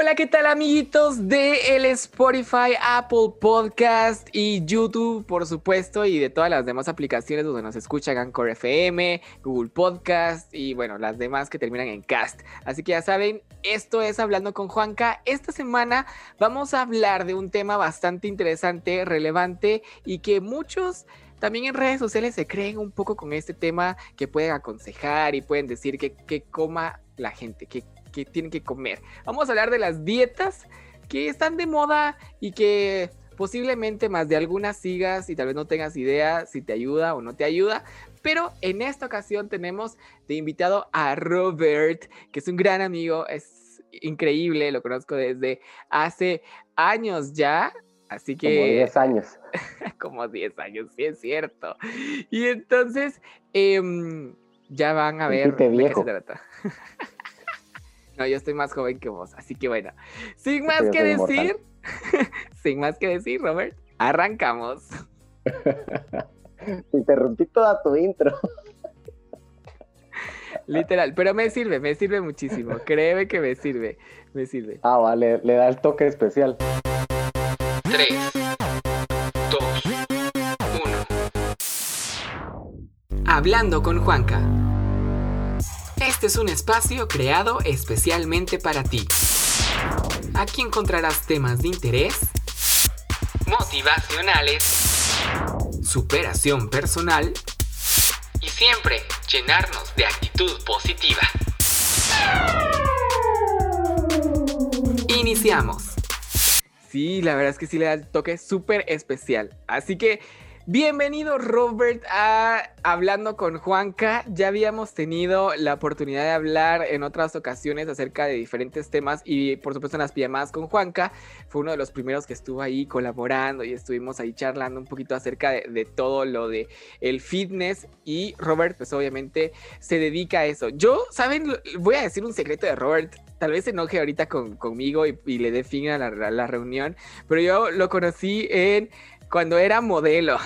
Hola, ¿qué tal amiguitos de el Spotify, Apple Podcast y YouTube, por supuesto, y de todas las demás aplicaciones donde nos escuchan, Anchor FM, Google Podcast y bueno, las demás que terminan en Cast. Así que ya saben, esto es Hablando con Juanca. Esta semana vamos a hablar de un tema bastante interesante, relevante y que muchos también en redes sociales se creen un poco con este tema que pueden aconsejar y pueden decir que, que coma la gente, que que tienen que comer. Vamos a hablar de las dietas que están de moda y que posiblemente más de algunas sigas y tal vez no tengas idea si te ayuda o no te ayuda. Pero en esta ocasión tenemos de invitado a Robert, que es un gran amigo, es increíble, lo conozco desde hace años ya. Así que... Como 10 años. como 10 años, sí es cierto. Y entonces, em, ya van a ver de qué se trata. No, yo estoy más joven que vos, así que bueno, sin más que decir, sin más que decir, Robert, arrancamos. Interrumpí toda tu intro. Literal, pero me sirve, me sirve muchísimo. Créeme que me sirve, me sirve. Ah, vale, le da el toque especial. 3, 2, 1. Hablando con Juanca. Este es un espacio creado especialmente para ti. Aquí encontrarás temas de interés, motivacionales, superación personal y siempre llenarnos de actitud positiva. Iniciamos. Sí, la verdad es que sí le da el toque súper especial. Así que Bienvenido Robert a Hablando con Juanca. Ya habíamos tenido la oportunidad de hablar en otras ocasiones acerca de diferentes temas y por supuesto en las pijamadas con Juanca. Fue uno de los primeros que estuvo ahí colaborando y estuvimos ahí charlando un poquito acerca de, todo lo de el fitness y Robert pues obviamente se dedica a eso. Yo, ¿saben? Voy a decir un secreto de Robert. Tal vez se enoje ahorita conmigo y, le dé fin a la reunión, pero yo lo conocí en cuando era modelo.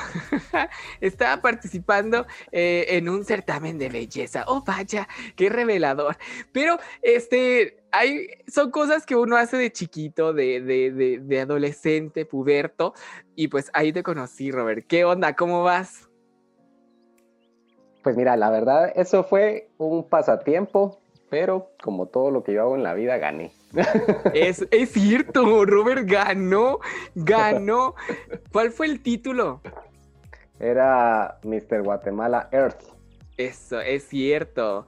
Estaba participando eh, en un certamen de belleza. Oh, vaya, qué revelador. Pero este, hay, son cosas que uno hace de chiquito, de, de, de, adolescente, puberto. Y pues ahí te conocí, Robert. ¿Qué onda? ¿Cómo vas? Pues mira, la verdad, eso fue un pasatiempo, pero como todo lo que yo hago en la vida, gané. Es, cierto, Robert ganó, ganó. ¿Cuál fue el título? Era Mr. Guatemala Earth. Eso, es cierto.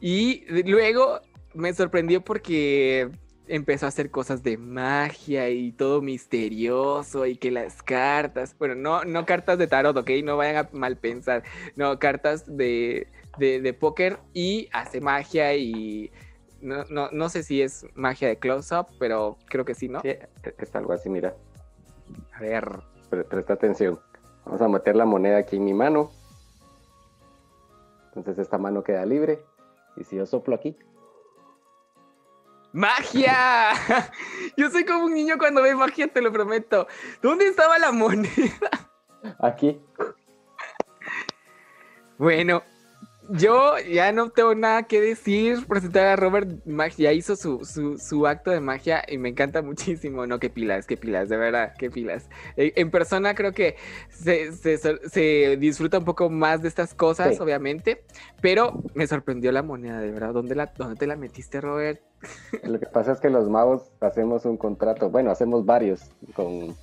Y luego me sorprendió porque empezó a hacer cosas de magia y todo misterioso y que las cartas, bueno, no, no cartas de tarot, ok, no vayan a mal pensar, no, cartas de, de, de póker y hace magia y no, no, no sé si es magia de close-up, pero creo que sí, ¿no? Sí, es algo así, mira. A ver. presta atención. Vamos a meter la moneda aquí en mi mano. Entonces esta mano queda libre. Y si yo soplo aquí. ¡Magia! Yo soy como un niño cuando ve magia, te lo prometo. ¿Dónde estaba la moneda? Aquí. Bueno, yo ya no tengo nada que decir. Presentar a Robert ya hizo su, acto de magia y me encanta muchísimo. No, qué pilas, qué pilas, de verdad, qué pilas. Eh, en persona creo que se, disfruta un poco más de estas cosas, obviamente, pero me sorprendió la moneda, de verdad. ¿Dónde, la, ¿Dónde te la metiste, Robert? Lo que pasa es que los magos hacemos un contrato, bueno, hacemos varios con...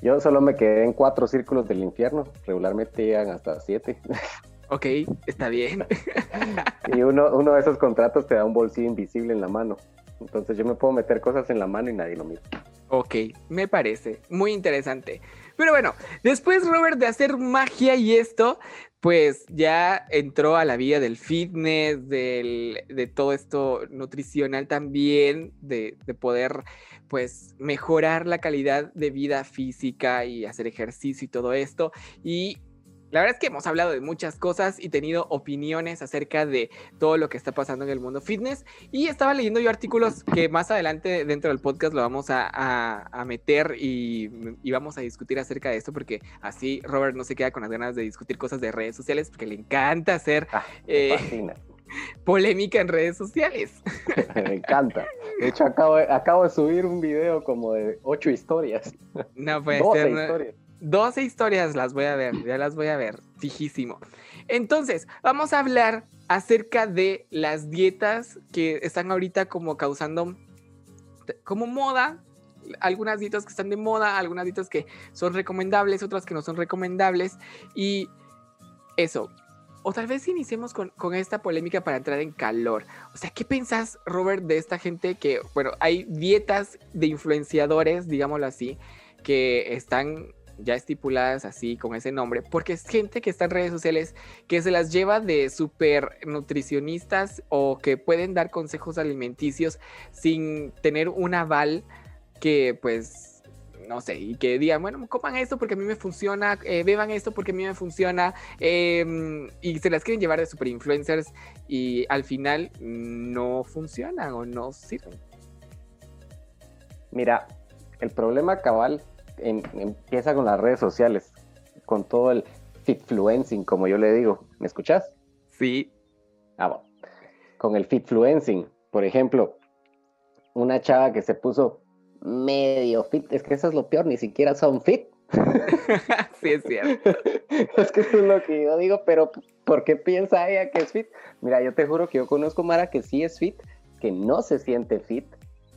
Yo solo me quedé en cuatro círculos del infierno, regularmente llegan hasta siete. Ok, está bien. y uno, uno de esos contratos te da un bolsillo invisible en la mano. Entonces yo me puedo meter cosas en la mano y nadie lo mira. Ok, me parece muy interesante. Pero bueno, después Robert de hacer magia y esto, pues ya entró a la vida del fitness, de todo esto nutricional también, de, de, poder pues mejorar la calidad de vida física y hacer ejercicio y todo esto. Y la verdad es que hemos hablado de muchas cosas y tenido opiniones acerca de todo lo que está pasando en el mundo fitness. Y estaba leyendo yo artículos que más adelante dentro del podcast lo vamos a, meter y, vamos a discutir acerca de esto porque así Robert no se queda con las ganas de discutir cosas de redes sociales porque le encanta hacer... Ah, eh, Polémica en redes sociales. Me encanta. De hecho, acabo, acabo de subir un video como de ocho historias. No puede 12 ser. Historias. 12 historias las voy a ver, ya las voy a ver, fijísimo. Entonces, vamos a hablar acerca de las dietas que están ahorita como causando como moda, algunas dietas que están de moda, algunas dietas que son recomendables, otras que no son recomendables y eso. O tal vez iniciemos con, con, esta polémica para entrar en calor. O sea, ¿qué pensás, Robert, de esta gente que, bueno, hay dietas de influenciadores, digámoslo así, que están ya estipuladas así con ese nombre, porque es gente que está en redes sociales que se las lleva de super nutricionistas o que pueden dar consejos alimenticios sin tener un aval que pues no sé, y que digan, bueno, coman esto porque a mí me funciona, eh, beban esto porque a mí me funciona, em, y se las quieren llevar de super influencers y al final no funcionan o no sirven. Mira, el problema cabal empieza con las redes sociales, con todo el fitfluencing, como yo le digo. ¿Me escuchas? Sí. Ah, bueno. Con el fitfluencing, por ejemplo, una chava que se puso medio fit, es que eso es lo peor, ni siquiera son fit. sí, es cierto. es que eso es lo que yo digo, pero ¿por qué piensa ella que es fit? Mira, yo te juro que yo conozco Mara que sí es fit, que no se siente fit,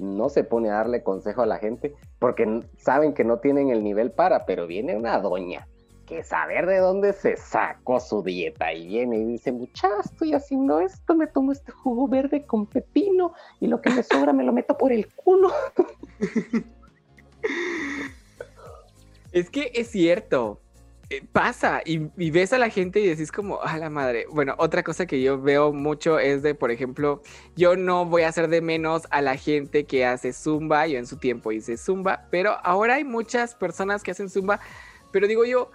no se pone a darle consejo a la gente porque saben que no tienen el nivel para, pero viene una doña que saber de dónde se sacó su dieta y viene y dice, muchacha, estoy haciendo esto, me tomo este jugo verde con pepino y lo que me sobra me lo meto por el culo. Es que es cierto, pasa y, ves a la gente y decís como, a la madre. Bueno, otra cosa que yo veo mucho es de, por ejemplo, yo no voy a hacer de menos a la gente que hace zumba. Yo en su tiempo hice zumba, pero ahora hay muchas personas que hacen zumba, pero digo yo,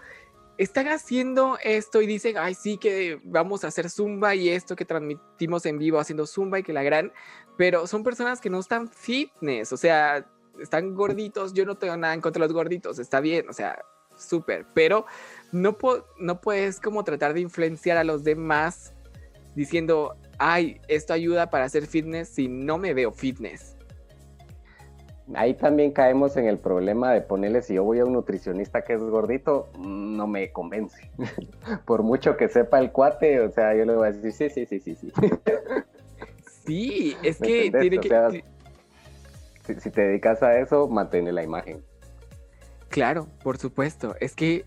están haciendo esto y dicen, ay, sí que vamos a hacer zumba y esto que transmitimos en vivo haciendo zumba y que la gran, pero son personas que no están fitness, o sea, están gorditos, yo no tengo nada en contra de los gorditos, está bien, o sea, súper, pero no, no puedes como tratar de influenciar a los demás diciendo, ay, esto ayuda para hacer fitness si no me veo fitness. Ahí también caemos en el problema de ponerle, si yo voy a un nutricionista que es gordito, no me convence. Por mucho que sepa el cuate, o sea, yo le voy a decir, sí, sí, sí, sí, sí. Sí, es que tiene que... si, te dedicas a eso, mantén la imagen. Claro, por supuesto. Es que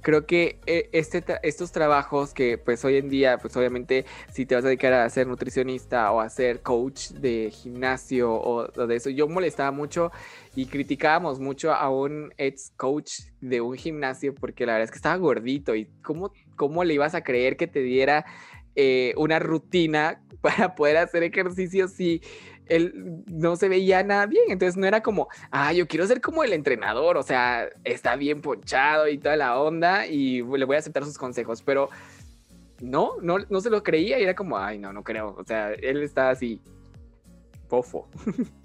creo que eh, este estos trabajos que pues hoy en día, pues obviamente si te vas a dedicar a ser nutricionista o a ser coach de gimnasio o, de eso, yo molestaba mucho y criticábamos mucho a un ex coach de un gimnasio porque la verdad es que estaba gordito y cómo, cómo le ibas a creer que te diera eh, una rutina para poder hacer ejercicio si él no se veía nada bien. Entonces no era como, ah, yo quiero ser como el entrenador, o sea, está bien ponchado y toda la onda y le voy a aceptar sus consejos, pero no, no, no se lo creía y era como, ay, no, no creo. O sea, él está así, pofo.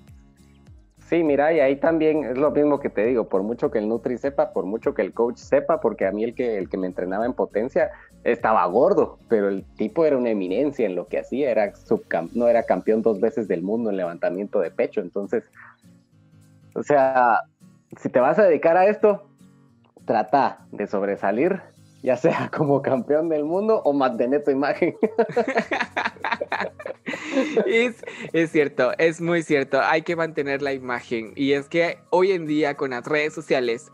Sí, mira, y ahí también es lo mismo que te digo, por mucho que el Nutri sepa, por mucho que el coach sepa, porque a mí el que, el que me entrenaba en potencia estaba gordo, pero el tipo era una eminencia en lo que hacía, era no era campeón dos veces del mundo en levantamiento de pecho, entonces, o sea, si te vas a dedicar a esto, trata de sobresalir, ya sea como campeón del mundo o mantener tu imagen. es, es, cierto, es muy cierto, hay que mantener la imagen. Y es que hoy en día con las redes sociales,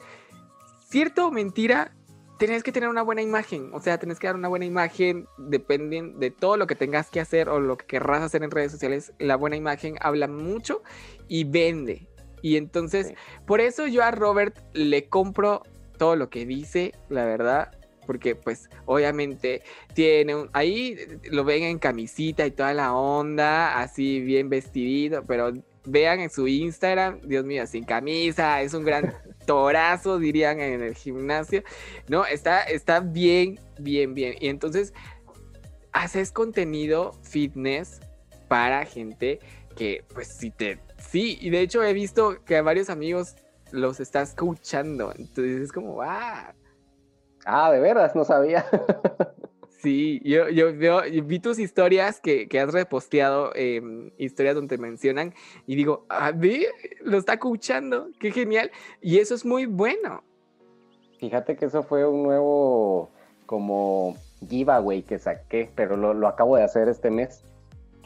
cierto o mentira, tenés que tener una buena imagen. O sea, tenés que dar una buena imagen, dependen de todo lo que tengas que hacer o lo que querrás hacer en redes sociales. La buena imagen habla mucho y vende. Y entonces, por eso yo a Robert le compro todo lo que dice, la verdad porque pues obviamente tiene un, ahí lo ven en camisita y toda la onda, así bien vestidito, pero vean en su Instagram, Dios mío, sin camisa, es un gran torazo, dirían en el gimnasio, ¿no? Está, está bien, bien, bien. Y entonces haces contenido fitness para gente que pues si te, sí, y de hecho he visto que a varios amigos los estás escuchando, entonces es como, ah, Ah, de veras, no sabía. Sí, yo, yo, vi tus historias que, has reposteado, historias donde mencionan, y digo, ah, ve, lo está escuchando, qué genial. Y eso es muy bueno. Fíjate que eso fue un nuevo, como giveaway que saqué, pero lo, lo acabo de hacer este mes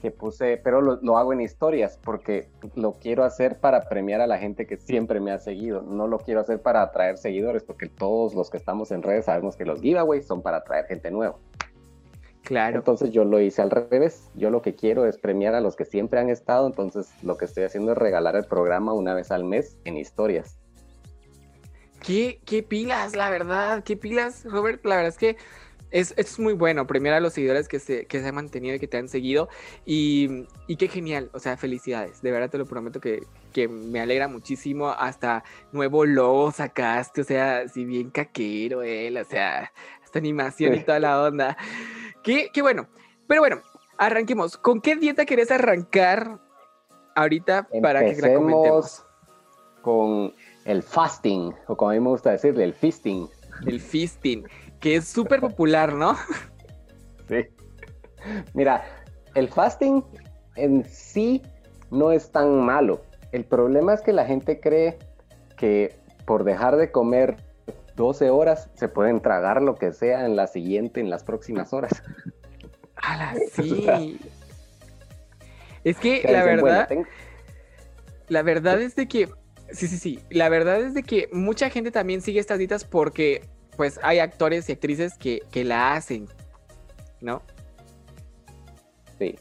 que puse, pero lo, hago en historias porque lo quiero hacer para premiar a la gente que siempre me ha seguido. No lo quiero hacer para atraer seguidores porque todos los que estamos en redes sabemos que los giveaways son para atraer gente nueva. Claro. Entonces yo lo hice al revés. Yo lo que quiero es premiar a los que siempre han estado. Entonces lo que estoy haciendo es regalar el programa una vez al mes en historias. ¿Qué, qué pilas, la verdad? ¿Qué pilas, Robert? La verdad es que es, es, muy bueno premiar a los seguidores que se, que se han mantenido y que te han seguido. Y, y, qué genial, o sea, felicidades. De verdad te lo prometo que, que, me alegra muchísimo. Hasta nuevo logo sacaste, o sea, si bien caquero él, o sea, esta animación y toda la onda. Qué, qué bueno. Pero bueno, arranquemos. ¿Con qué dieta querés arrancar ahorita para que la comentemos? Con el fasting, o como a mí me gusta decirle, el feasting. El feasting que es súper popular, ¿no? Sí. Mira, el fasting en sí no es tan malo. El problema es que la gente cree que por dejar de comer 12 horas se pueden tragar lo que sea en la siguiente, en las próximas horas. ¡Hala, sí! es que la verdad, la verdad es de que, sí, sí, sí, la verdad es de que mucha gente también sigue estas dietas porque pues hay actores y actrices que, la hacen, ¿no? Sí.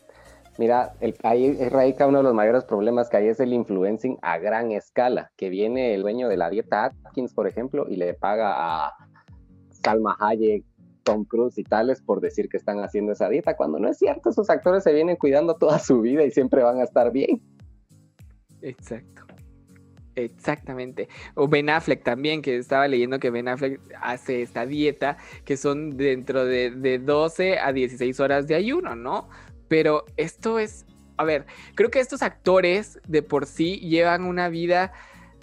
Mira, el, ahí radica uno de los mayores problemas que hay es el influencing a gran escala, que viene el dueño de la dieta Atkins, por ejemplo, y le paga a Salma Hayek, Tom Cruise y tales por decir que están haciendo esa dieta, cuando no es cierto, esos actores se vienen cuidando toda su vida y siempre van a estar bien. Exacto. Exactamente. O Ben Affleck también, que estaba leyendo que Ben Affleck hace esta dieta, que son dentro de, de 12 a 16 horas de ayuno, ¿no? Pero esto es, a ver, creo que estos actores de por sí llevan una vida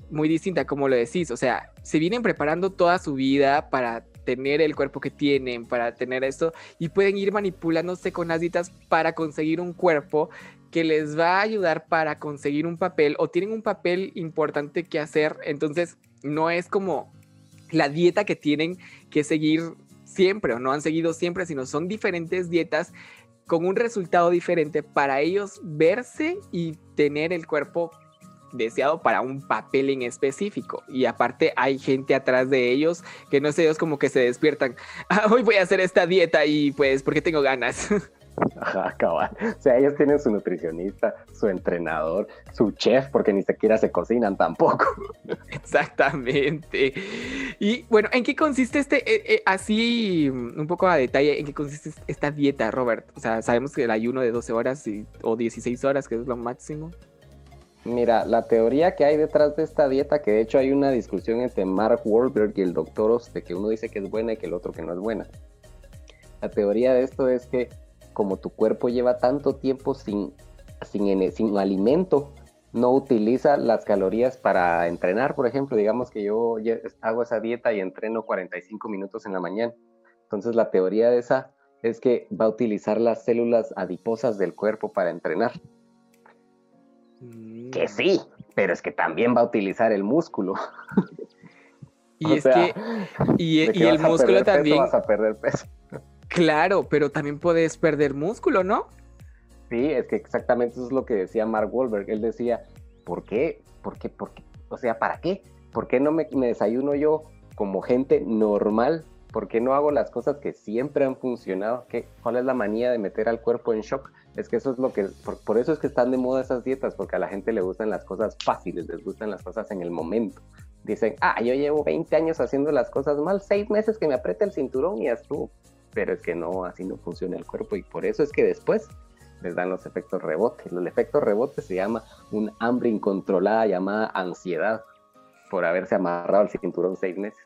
muy distinta, como lo decís, o sea, se vienen preparando toda su vida para tener el cuerpo que tienen, para tener esto, y pueden ir manipulándose con las dietas para conseguir un cuerpo que les va a ayudar para conseguir un papel o tienen un papel importante que hacer. Entonces, no es como la dieta que tienen que seguir siempre o no han seguido siempre, sino son diferentes dietas con un resultado diferente para ellos verse y tener el cuerpo deseado para un papel en específico. Y aparte hay gente atrás de ellos que no sé, ellos como que se despiertan, ah, hoy voy a hacer esta dieta y pues porque tengo ganas. Ajá, O sea, ellos tienen su nutricionista, su entrenador, su chef, porque ni siquiera se cocinan tampoco. Exactamente. Y bueno, ¿en qué consiste este, eh, eh, así un poco a detalle, en qué consiste esta dieta, Robert? O sea, sabemos que el ayuno de 12 horas o 16 horas, que es lo máximo. Mira, la teoría que hay detrás de esta dieta, que de hecho hay una discusión entre Mark Wahlberg y el doctor Oz, de que uno dice que es buena y que el otro que no es buena. La teoría de esto es que como tu cuerpo lleva tanto tiempo sin, sin, sin alimento, no utiliza las calorías para entrenar, por ejemplo, digamos que yo hago esa dieta y entreno 45 minutos en la mañana. Entonces la teoría de esa es que va a utilizar las células adiposas del cuerpo para entrenar. Que mm. sí, pero es que también va a utilizar el músculo. Y es que y, el músculo también vas a perder peso. Claro, pero también puedes perder músculo, ¿no? Sí, es que exactamente eso es lo que decía Mark Wahlberg. Él decía, ¿por qué? ¿Por qué? ¿Por qué? O sea, ¿para qué? ¿Por qué no me, desayuno yo como gente normal? ¿Por qué no hago las cosas que siempre han funcionado? ¿Qué, ¿Cuál es la manía de meter al cuerpo en shock? Es que eso es lo que, por, eso es que están de moda esas dietas, porque a la gente le gustan las cosas fáciles, les gustan las cosas en el momento. Dicen, ah, yo llevo 20 años haciendo las cosas mal, seis meses que me apriete el cinturón y ya estuvo pero es que no, así no funciona el cuerpo y por eso es que después les dan los efectos rebotes. El efecto rebote se llama un hambre incontrolada llamada ansiedad por haberse amarrado el cinturón seis meses.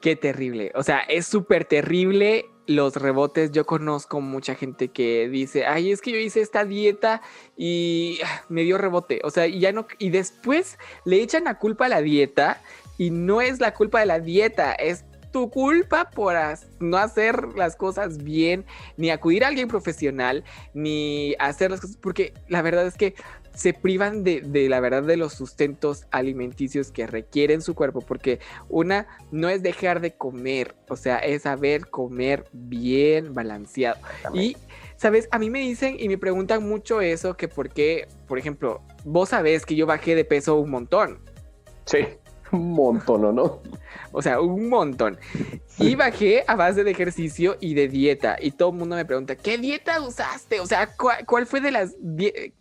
Qué terrible. O sea, es súper terrible los rebotes. Yo conozco mucha gente que dice, ay, es que yo hice esta dieta y me dio rebote. O sea, y ya no, y después le echan la culpa a la dieta y no es la culpa de la dieta, es tu culpa por no hacer las cosas bien, ni acudir a alguien profesional, ni hacer las cosas, porque la verdad es que se privan de, de, la verdad de los sustentos alimenticios que requieren su cuerpo, porque una no es dejar de comer, o sea, es saber comer bien balanceado. Y, ¿sabes? A mí me dicen y me preguntan mucho eso, que por qué, por ejemplo, vos sabés que yo bajé de peso un montón. Sí. Un montón, ¿o no? O sea, un montón. Y bajé a base de ejercicio y de dieta. Y todo el mundo me pregunta, ¿qué dieta usaste? O sea, ¿cuál, fue de las...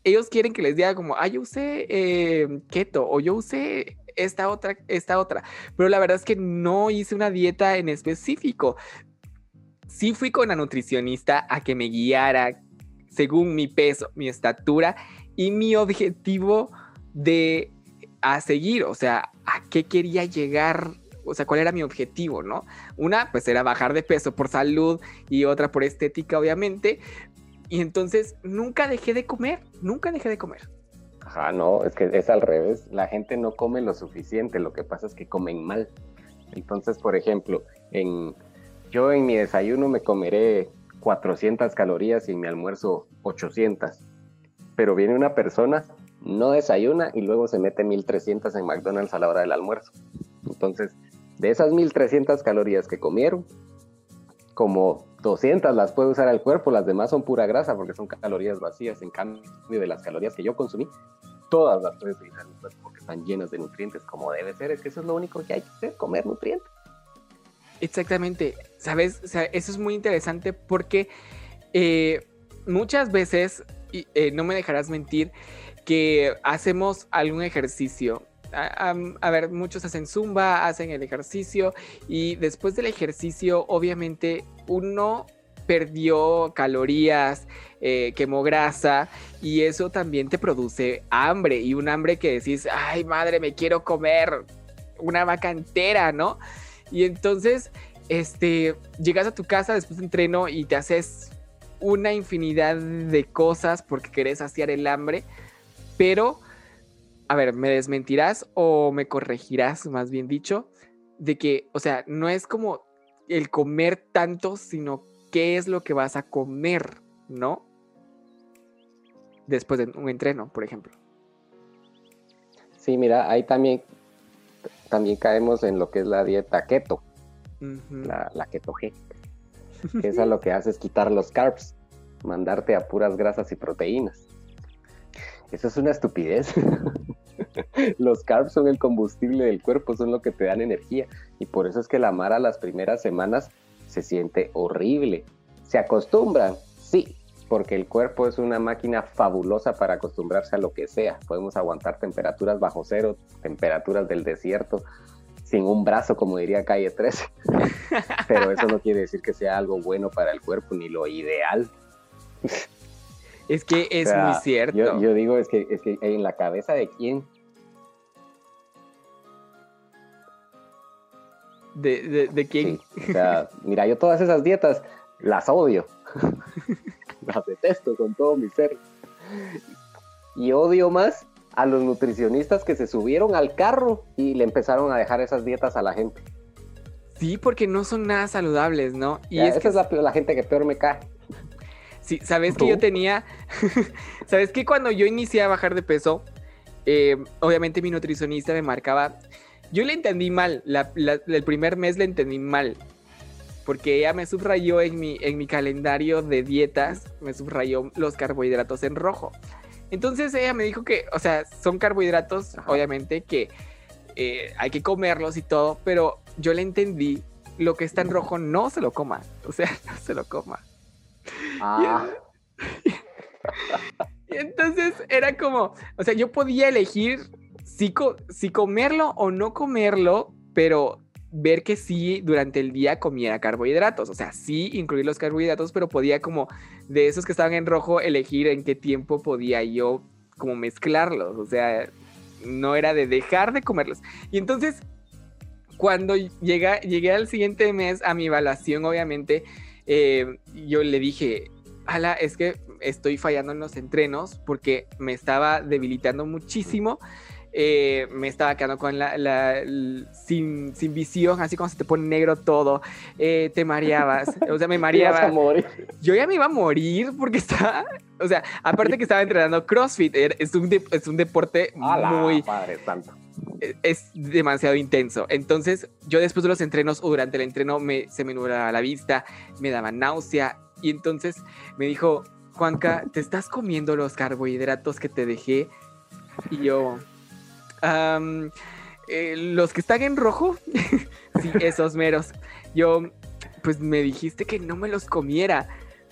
Ellos quieren que les diga como, ah, yo usé eh, keto o yo usé esta otra, esta otra. Pero la verdad es que no hice una dieta en específico. Sí fui con la nutricionista a que me guiara según mi peso, mi estatura y mi objetivo de a seguir, o sea, a qué quería llegar, o sea, cuál era mi objetivo, ¿no? Una, pues era bajar de peso por salud y otra por estética, obviamente. Y entonces nunca dejé de comer, nunca dejé de comer. Ajá, no, es que es al revés. La gente no come lo suficiente, lo que pasa es que comen mal. Entonces, por ejemplo, en, yo en mi desayuno me comeré 400 calorías y en mi almuerzo 800. Pero viene una persona no desayuna y luego se mete 1300 en McDonald's a la hora del almuerzo. Entonces, de esas 1300 calorías que comieron, como 200 las puede usar el cuerpo, las demás son pura grasa porque son calorías vacías. En cambio, de las calorías que yo consumí, todas las puede utilizar el porque están llenas de nutrientes, como debe ser. Es que eso es lo único que hay que hacer, comer nutrientes. Exactamente, ¿sabes? Eso es muy interesante porque eh, muchas veces, y, eh, no me dejarás mentir, que hacemos algún ejercicio. A, ver, muchos hacen zumba, hacen el ejercicio y después del ejercicio obviamente uno perdió calorías, eh, quemó grasa y eso también te produce hambre y un hambre que decís, ay madre, me quiero comer una vaca entera, ¿no? Y entonces, este, llegas a tu casa después de entreno y te haces una infinidad de cosas porque querés saciar el hambre pero, a ver, ¿me desmentirás o me corregirás, más bien dicho, de que, o sea, no es como el comer tanto, sino qué es lo que vas a comer, ¿no? Después de un entreno, por ejemplo. Sí, mira, ahí también, también caemos en lo que es la dieta keto, la, la ketogénica, esa lo que hace es quitar los carbs, mandarte a puras grasas y proteínas. Eso es una estupidez. Los carbs son el combustible del cuerpo, son lo que te dan energía. Y por eso es que la Mara las primeras semanas se siente horrible. ¿Se acostumbran? Sí, porque el cuerpo es una máquina fabulosa para acostumbrarse a lo que sea. Podemos aguantar temperaturas bajo cero, temperaturas del desierto, sin un brazo, como diría Calle 13. Pero eso no quiere decir que sea algo bueno para el cuerpo, ni lo ideal. Es que es muy cierto. Yo, digo, es que, es que en la cabeza de quién. ¿De, de, quién? o sea, mira, yo todas esas dietas las odio. las detesto con todo mi ser. Y odio más a los nutricionistas que se subieron al carro y le empezaron a dejar esas dietas a la gente. Sí, porque no son nada saludables, ¿no? Y es esa es la, la, gente que peor me cae. Sí, sabes que yo tenía, sabes que cuando yo inicié a bajar de peso, eh, obviamente mi nutricionista me marcaba, yo le entendí mal, el primer mes le entendí mal, porque ella me subrayó en mi, en mi calendario de dietas, me subrayó los carbohidratos en rojo. Entonces ella me dijo que, o sea, son carbohidratos, obviamente, que eh, hay que comerlos y todo, pero yo le entendí, lo que está en rojo no se lo coma, o sea, no se lo coma. Ah. Y, entonces era como, o sea, yo podía elegir si, si comerlo o no comerlo, pero ver que sí durante el día comiera carbohidratos, o sea, sí incluir los carbohidratos, pero podía como de esos que estaban en rojo elegir en qué tiempo podía yo como mezclarlos, o sea, no era de dejar de comerlos. Y entonces, cuando llega, llegué al siguiente mes a mi evaluación, obviamente, eh, yo le dije, ala, es que estoy fallando en los entrenos porque me estaba debilitando muchísimo. eh, me estaba quedando con la, sin, visión, así como se te pone negro todo, eh, te mareabas, o sea, me mareaba. Yo ya me iba a morir porque estaba, o sea, aparte que estaba entrenando CrossFit, es un, es un deporte muy... Padre santo e, es demasiado intenso. Entonces, yo después de los entrenos o durante el entreno me, se me nublaba la vista, me daba náusea. Y entonces me dijo, Juanca, ¿te estás comiendo los carbohidratos que te dejé? Y yo, eh, los que están en rojo, sí, esos meros. Yo, pues me dijiste que no me los comiera.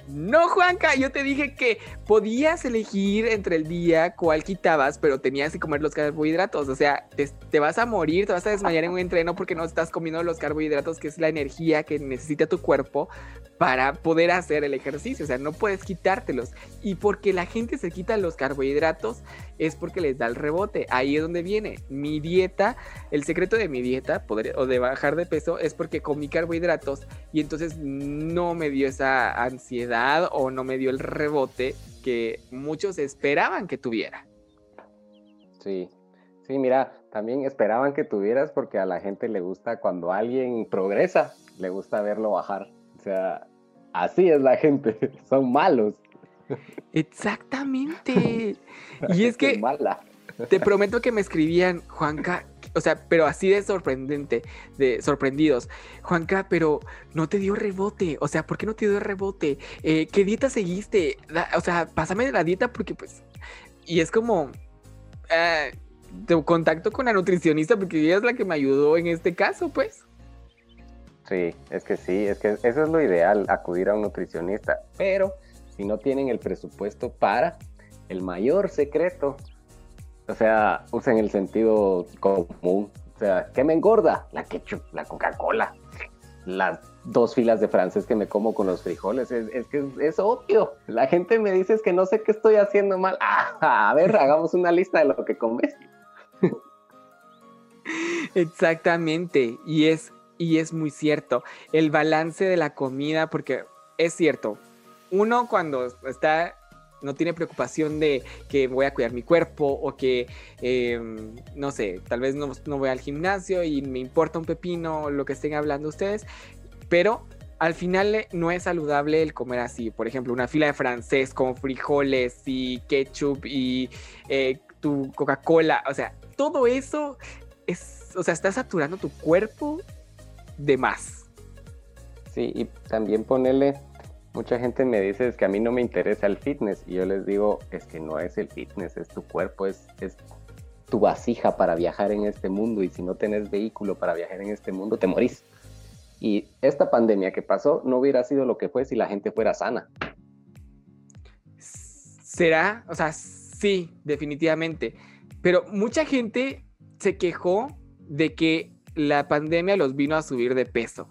No, Juanca, yo te dije que podías elegir entre el día cuál quitabas, pero tenías que comer los carbohidratos. O sea, te, vas a morir, te vas a desmayar en un entreno porque no estás comiendo los carbohidratos, que es la energía que necesita tu cuerpo para poder hacer el ejercicio. O sea, no puedes quitártelos. Y porque la gente se quita los carbohidratos es porque les da el rebote. Ahí es donde viene. Mi dieta, el secreto de mi dieta o de bajar de peso es porque comí carbohidratos y entonces no me dio esa ansiedad o no me dio el rebote que muchos esperaban que tuviera. Sí, sí, mira, también esperaban que tuvieras porque a la gente le gusta cuando alguien progresa, le gusta verlo bajar. O sea, así es la gente, son malos. Exactamente. Y es que te prometo que me escribían, Juanca, o sea, pero así de sorprendente, de sorprendidos. Juanca, pero no te dio rebote. O sea, ¿por qué no te dio rebote? Eh, ¿Qué dieta seguiste? o sea, pásame la dieta porque pues... Y es como... Eh, te contacto con la nutricionista porque ella es la que me ayudó en este caso, pues. Sí, es que sí, es que eso es lo ideal, acudir a un nutricionista. Pero si no tienen el presupuesto para el mayor secreto, o sea, usen el sentido común. O sea, ¿qué me engorda? La ketchup, la Coca-Cola, las dos filas de francés que me como con los frijoles. Es, que es, obvio. La gente me dice que no sé qué estoy haciendo mal. Ah, a ver, hagamos una lista de lo que comes. Exactamente. Y es, y es muy cierto. El balance de la comida, porque es cierto, uno cuando está no tiene preocupación de que voy a cuidar mi cuerpo o que, em, no sé, tal vez no, voy al gimnasio y me importa un pepino lo que estén hablando ustedes, pero al final no es saludable el comer así. Por ejemplo, una fila de francés con frijoles y ketchup y eh, tu Coca-Cola, o sea, todo eso es, o sea, está saturando tu cuerpo de más. Sí, y también ponerle Mucha gente me dice es que a mí no me interesa el fitness y yo les digo es que no es el fitness, es tu cuerpo, es, es tu vasija para viajar en este mundo y si no tenés vehículo para viajar en este mundo te morís. Y esta pandemia que pasó no hubiera sido lo que fue si la gente fuera sana. ¿Será? O sea, sí, definitivamente. Pero mucha gente se quejó de que la pandemia los vino a subir de peso.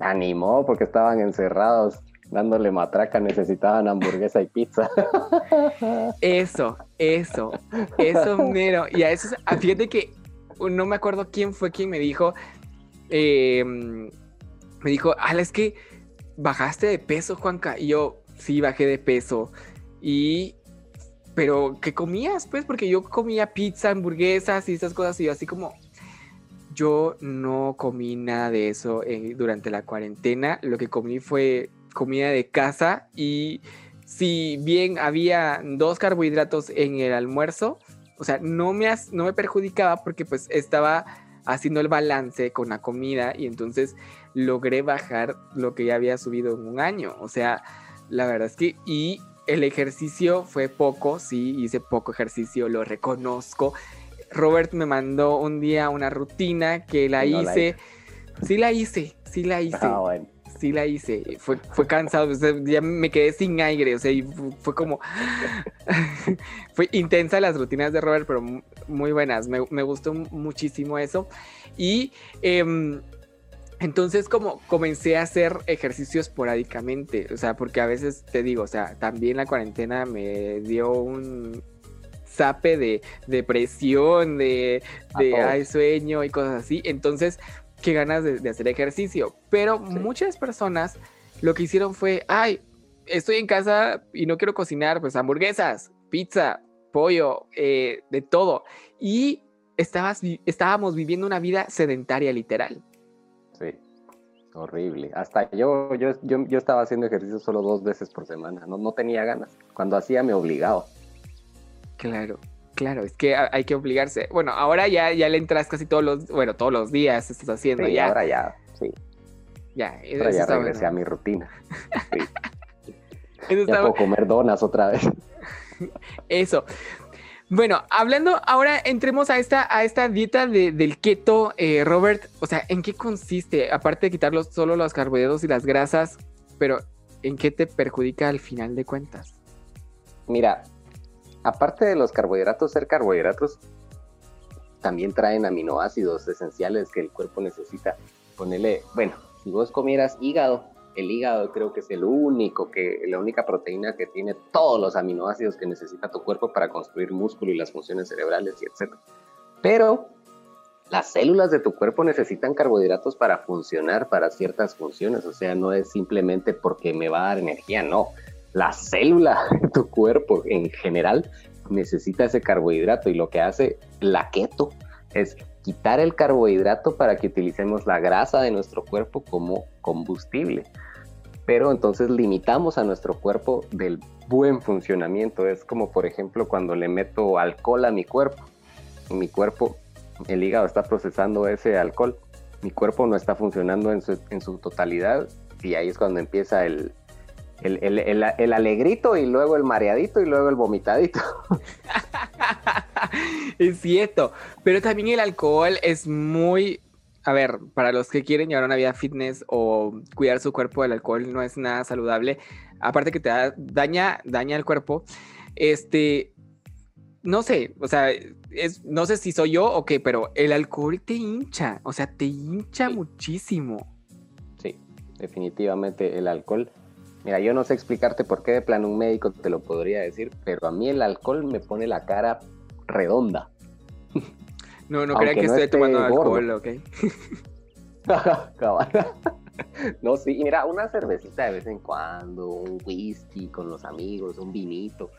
Animó porque estaban encerrados dándole matraca, necesitaban hamburguesa y pizza. Eso, eso, eso mero. Y a eso, fíjate que no me acuerdo quién fue quien me dijo, em, me dijo, ala, es que bajaste de peso, Juanca. Y yo, sí, bajé de peso. Y, pero, ¿qué comías? Pues, porque yo comía pizza, hamburguesas y esas cosas. Y yo así como, yo no comí nada de eso eh, durante la cuarentena. Lo que comí fue comida de casa y si bien había dos carbohidratos en el almuerzo, o sea, no me, no me perjudicaba porque pues estaba haciendo el balance con la comida y entonces logré bajar lo que ya había subido en un año. O sea, la verdad es que y el ejercicio fue poco, sí, hice poco ejercicio, lo reconozco. Robert me mandó un día una rutina que la hice. Sí la hice, sí la hice. Ah, bueno sí la hice. Fue, fue cansado, ya me quedé sin aire, o sea, fue como... fue intensa las rutinas de Robert, pero muy buenas. Me, gustó muchísimo eso. Y em, entonces como comencé a hacer ejercicio esporádicamente, o sea, porque a veces te digo, o sea, también la cuarentena me dio un zape de depresión, de, de sueño y cosas así. Entonces qué ganas de, hacer ejercicio. Pero muchas personas lo que hicieron fue, ay, estoy en casa y no quiero cocinar, pues hamburguesas, pizza, pollo, eh, de todo. Y estabas, estábamos viviendo una vida sedentaria literal. Sí, horrible. Hasta yo, yo, yo, estaba haciendo ejercicio solo dos veces por semana, no, no tenía ganas. Cuando hacía me obligaba. Claro, claro, es que hay que obligarse. Bueno, ahora ya, ya le entras casi todos los, bueno, todos los días estás haciendo ya. Ahora ya, sí. Ya, ahora ya regresé a mi rutina. ya puedo comer donas otra vez. Eso. Bueno, hablando ahora, entremos a esta, a esta dieta del keto, eh, Robert. O sea, ¿en qué consiste? Aparte de quitar solo los carbohidratos y las grasas, pero ¿en qué te perjudica al final de cuentas? Mira, aparte de los carbohidratos, ser carbohidratos, también traen aminoácidos esenciales que el cuerpo necesita. Ponele, bueno, si vos comieras hígado, el hígado creo que es el único que, la única proteína que tiene todos los aminoácidos que necesita tu cuerpo para construir músculo y las funciones cerebrales y etc. Pero las células de tu cuerpo necesitan carbohidratos para funcionar, para ciertas funciones. O sea, no es simplemente porque me va a dar energía, no. La célula de tu cuerpo en general necesita ese carbohidrato y lo que hace la keto es quitar el carbohidrato para que utilicemos la grasa de nuestro cuerpo como combustible pero entonces limitamos a nuestro cuerpo del buen funcionamiento. Es como, por ejemplo, cuando le meto alcohol a mi cuerpo. Mi cuerpo, el hígado está procesando ese alcohol. Mi cuerpo no está funcionando en su, totalidad y ahí es cuando empieza el, el, el, el, alegrito y luego el mareadito y luego el vomitadito. es cierto, pero también el alcohol es muy a ver, para los que quieren llevar una vida fitness o cuidar su cuerpo, el alcohol no es nada saludable. Aparte que te daña, daña el cuerpo. Este, no sé, o sea, es, no sé si soy yo o qué, pero el alcohol te hincha, o sea, te hincha muchísimo. Sí, definitivamente el alcohol. Mira, yo no sé explicarte por qué de plano un médico te lo podría decir, pero a mí el alcohol me pone la cara redonda. No, no crean que esté tomando alcohol, ¿ok? no, sí, mira, una cervecita de vez en cuando, un whisky con los amigos, un vinito,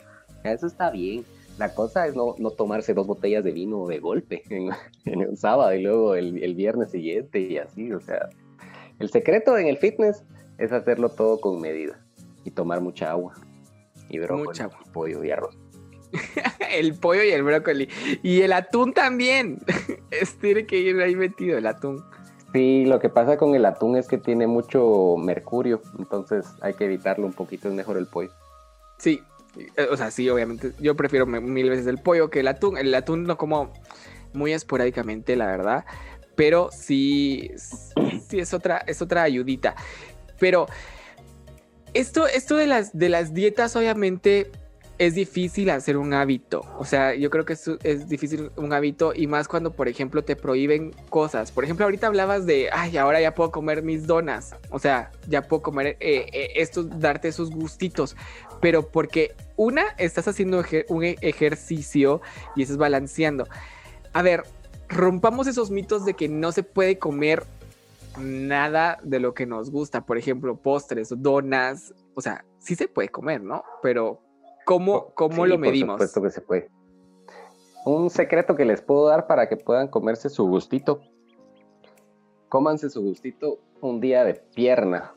eso está bien. La cosa es no, tomarse dos botellas de vino de golpe en, un sábado y luego el, viernes siguiente y así, o sea, el secreto en el fitness es hacerlo todo con medida y tomar mucha agua y brócoli, mucha agua. pollo y arroz. el pollo y el brócoli. Y el atún también. tiene que ir ahí metido el atún. Sí, lo que pasa con el atún es que tiene mucho mercurio, entonces hay que evitarlo un poquito, es mejor el pollo. Sí, eh, o sea, sí, obviamente. Yo prefiero mil veces el pollo que el atún. El atún no como muy esporádicamente, la verdad. Pero sí, sí es otra, es otra ayudita. Pero esto, esto de las, de las dietas, obviamente, es difícil hacer un hábito. O sea, yo creo que es, difícil un hábito y más cuando, por ejemplo, te prohíben cosas. Por ejemplo, ahorita hablabas de, ay, ahora ya puedo comer mis donas. O sea, ya puedo comer eh, eh, esto, darte esos gustitos. Pero porque una, estás haciendo un ejercicio y estás balanceando. A ver, rompamos esos mitos de que no se puede comer nada de lo que nos gusta. Por ejemplo, postres, donas. O sea, sí se puede comer, ¿no? Pero ¿Cómo, cómo lo medimos? Por supuesto que se puede. Un secreto que les puedo dar para que puedan comerse su gustito. Cómanse su gustito un día de pierna.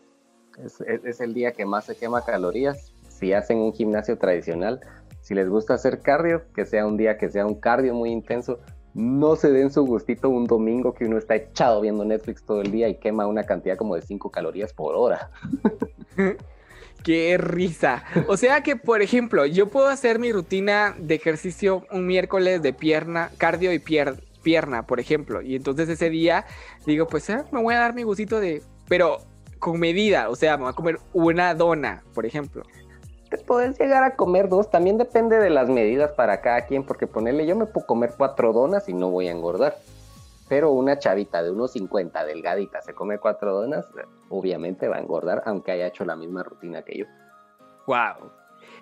Es, el día que más se quema calorías. Si hacen un gimnasio tradicional, si les gusta hacer cardio, que sea un día que sea un cardio muy intenso. No se den su gustito un domingo que uno está echado viendo Netflix todo el día y quema una cantidad como de 5 calorías por hora. Qué risa. O sea que, por ejemplo, yo puedo hacer mi rutina de ejercicio un miércoles de pierna, cardio y pierna, por ejemplo. Y entonces ese día digo, pues eh, me voy a dar mi gustito de... Pero con medida, o sea, me voy a comer una dona, por ejemplo. Te puedes llegar a comer dos, también depende de las medidas para cada quien, porque ponerle yo me puedo comer cuatro donas y no voy a engordar pero una chavita de unos 50 delgadita se come cuatro donas, obviamente va a engordar, aunque haya hecho la misma rutina que yo. Wow.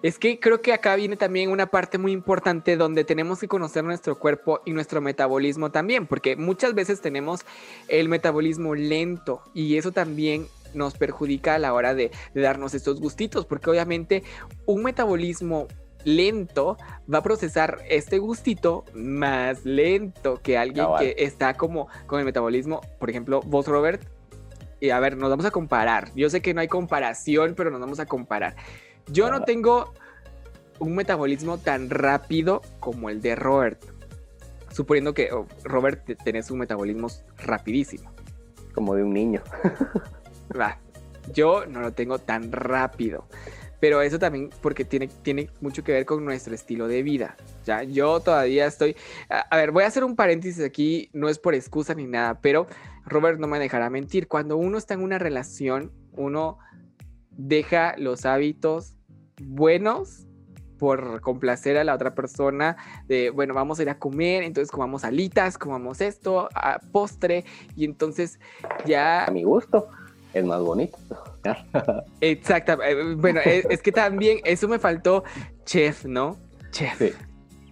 Es que creo que acá viene también una parte muy importante donde tenemos que conocer nuestro cuerpo y nuestro metabolismo también, porque muchas veces tenemos el metabolismo lento y eso también nos perjudica a la hora de, de darnos estos gustitos, porque obviamente un metabolismo lento va a procesar este gustito más lento que alguien que está como con el metabolismo. Por ejemplo, vos, Robert, y a ver, nos vamos a comparar. Yo sé que no hay comparación, pero nos vamos a comparar. Yo no tengo un metabolismo tan rápido como el de Robert. Suponiendo que oh, Robert tenés un metabolismo rapidísimo. Como de un niño. yo no lo tengo tan rápido. Pero eso también porque tiene, tiene mucho que ver con nuestro estilo de vida. Ya, yo todavía estoy. A, ver, voy a hacer un paréntesis aquí, no es por excusa ni nada, pero Robert no me dejará mentir. Cuando uno está en una relación, uno deja los hábitos buenos por complacer a la otra persona de, bueno, vamos a ir a comer, entonces comamos alitas, comamos esto, a postre, y entonces ya... A mi gusto es más bonito. Exacto. Eh, bueno, es, que también eso me faltó chef, ¿no? Chef. Sí.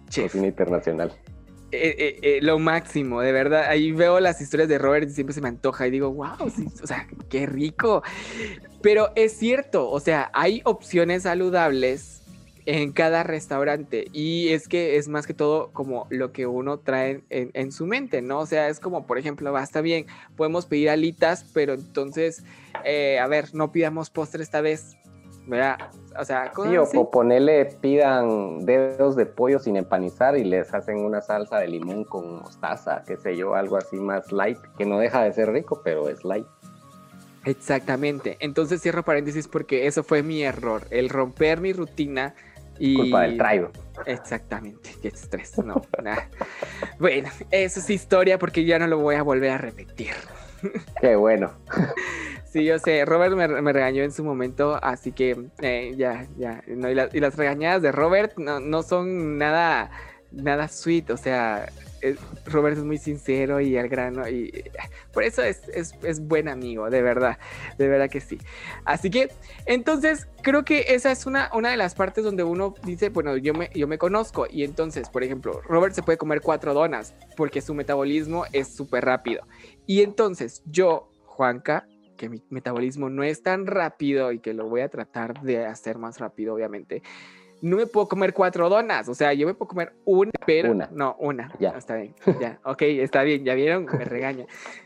Chef. Cocina internacional. Eh, eh, lo máximo, de verdad. Ahí veo las historias de Robert y siempre se me antoja y digo, wow, o sea, qué rico. Pero es cierto, o sea, hay opciones saludables en cada restaurante. Y es que es más que todo como lo que uno trae en, su mente, ¿no? O sea, es como, por ejemplo, va, está bien, podemos pedir alitas, pero entonces, eh, a ver, no pidamos postre esta vez. ¿verdad? O sea, sí, o, ponerle, pidan dedos de pollo sin empanizar y les hacen una salsa de limón con mostaza, qué sé yo, algo así más light, que no deja de ser rico, pero es light. Exactamente. Entonces cierro paréntesis porque eso fue mi error, el romper mi rutina Culpa del traigo. Exactamente, qué estrés. No, Bueno, eso es historia porque ya no lo voy a volver a repetir. Qué bueno. Sí, yo sé, Robert me, regañó en su momento, así que eh, ya, ya. y, las regañadas de Robert no, no son nada, nada sweet, o sea, Robert es muy sincero y al grano y por eso es, buen amigo, de verdad, de verdad que sí. Así que entonces creo que esa es una, una de las partes donde uno dice, bueno, yo me, yo me conozco y entonces, por ejemplo, Robert se puede comer cuatro donas porque su metabolismo es súper rápido. Y entonces yo, Juanca, que mi metabolismo no es tan rápido y que lo voy a tratar de hacer más rápido, obviamente no me puedo comer cuatro donas, o sea, yo me puedo comer una, pero una. no, una. Ya. Está bien, ya, ok, está bien, ya vieron, me regaña.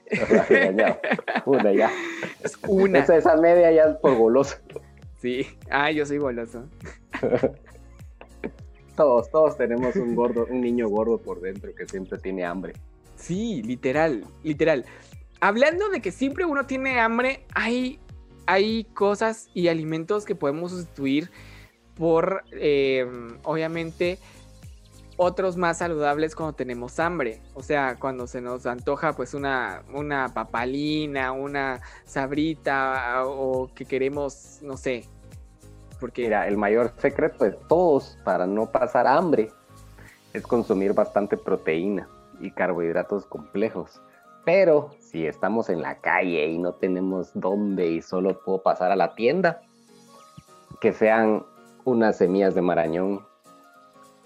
una ya. Es una. Esa, esa media ya es por goloso. Sí, ah, yo soy goloso. todos, todos tenemos un gordo, un niño gordo por dentro que siempre tiene hambre. Sí, literal, literal. Hablando de que siempre uno tiene hambre, hay, hay cosas y alimentos que podemos sustituir por, eh, obviamente, otros más saludables cuando tenemos hambre. O sea, cuando se nos antoja pues una, una papalina, una sabrita o que queremos, no sé. Porque... Mira, el mayor secreto de todos para no pasar hambre es consumir bastante proteína y carbohidratos complejos. Pero si estamos en la calle y no tenemos dónde y solo puedo pasar a la tienda, que sean unas semillas de marañón,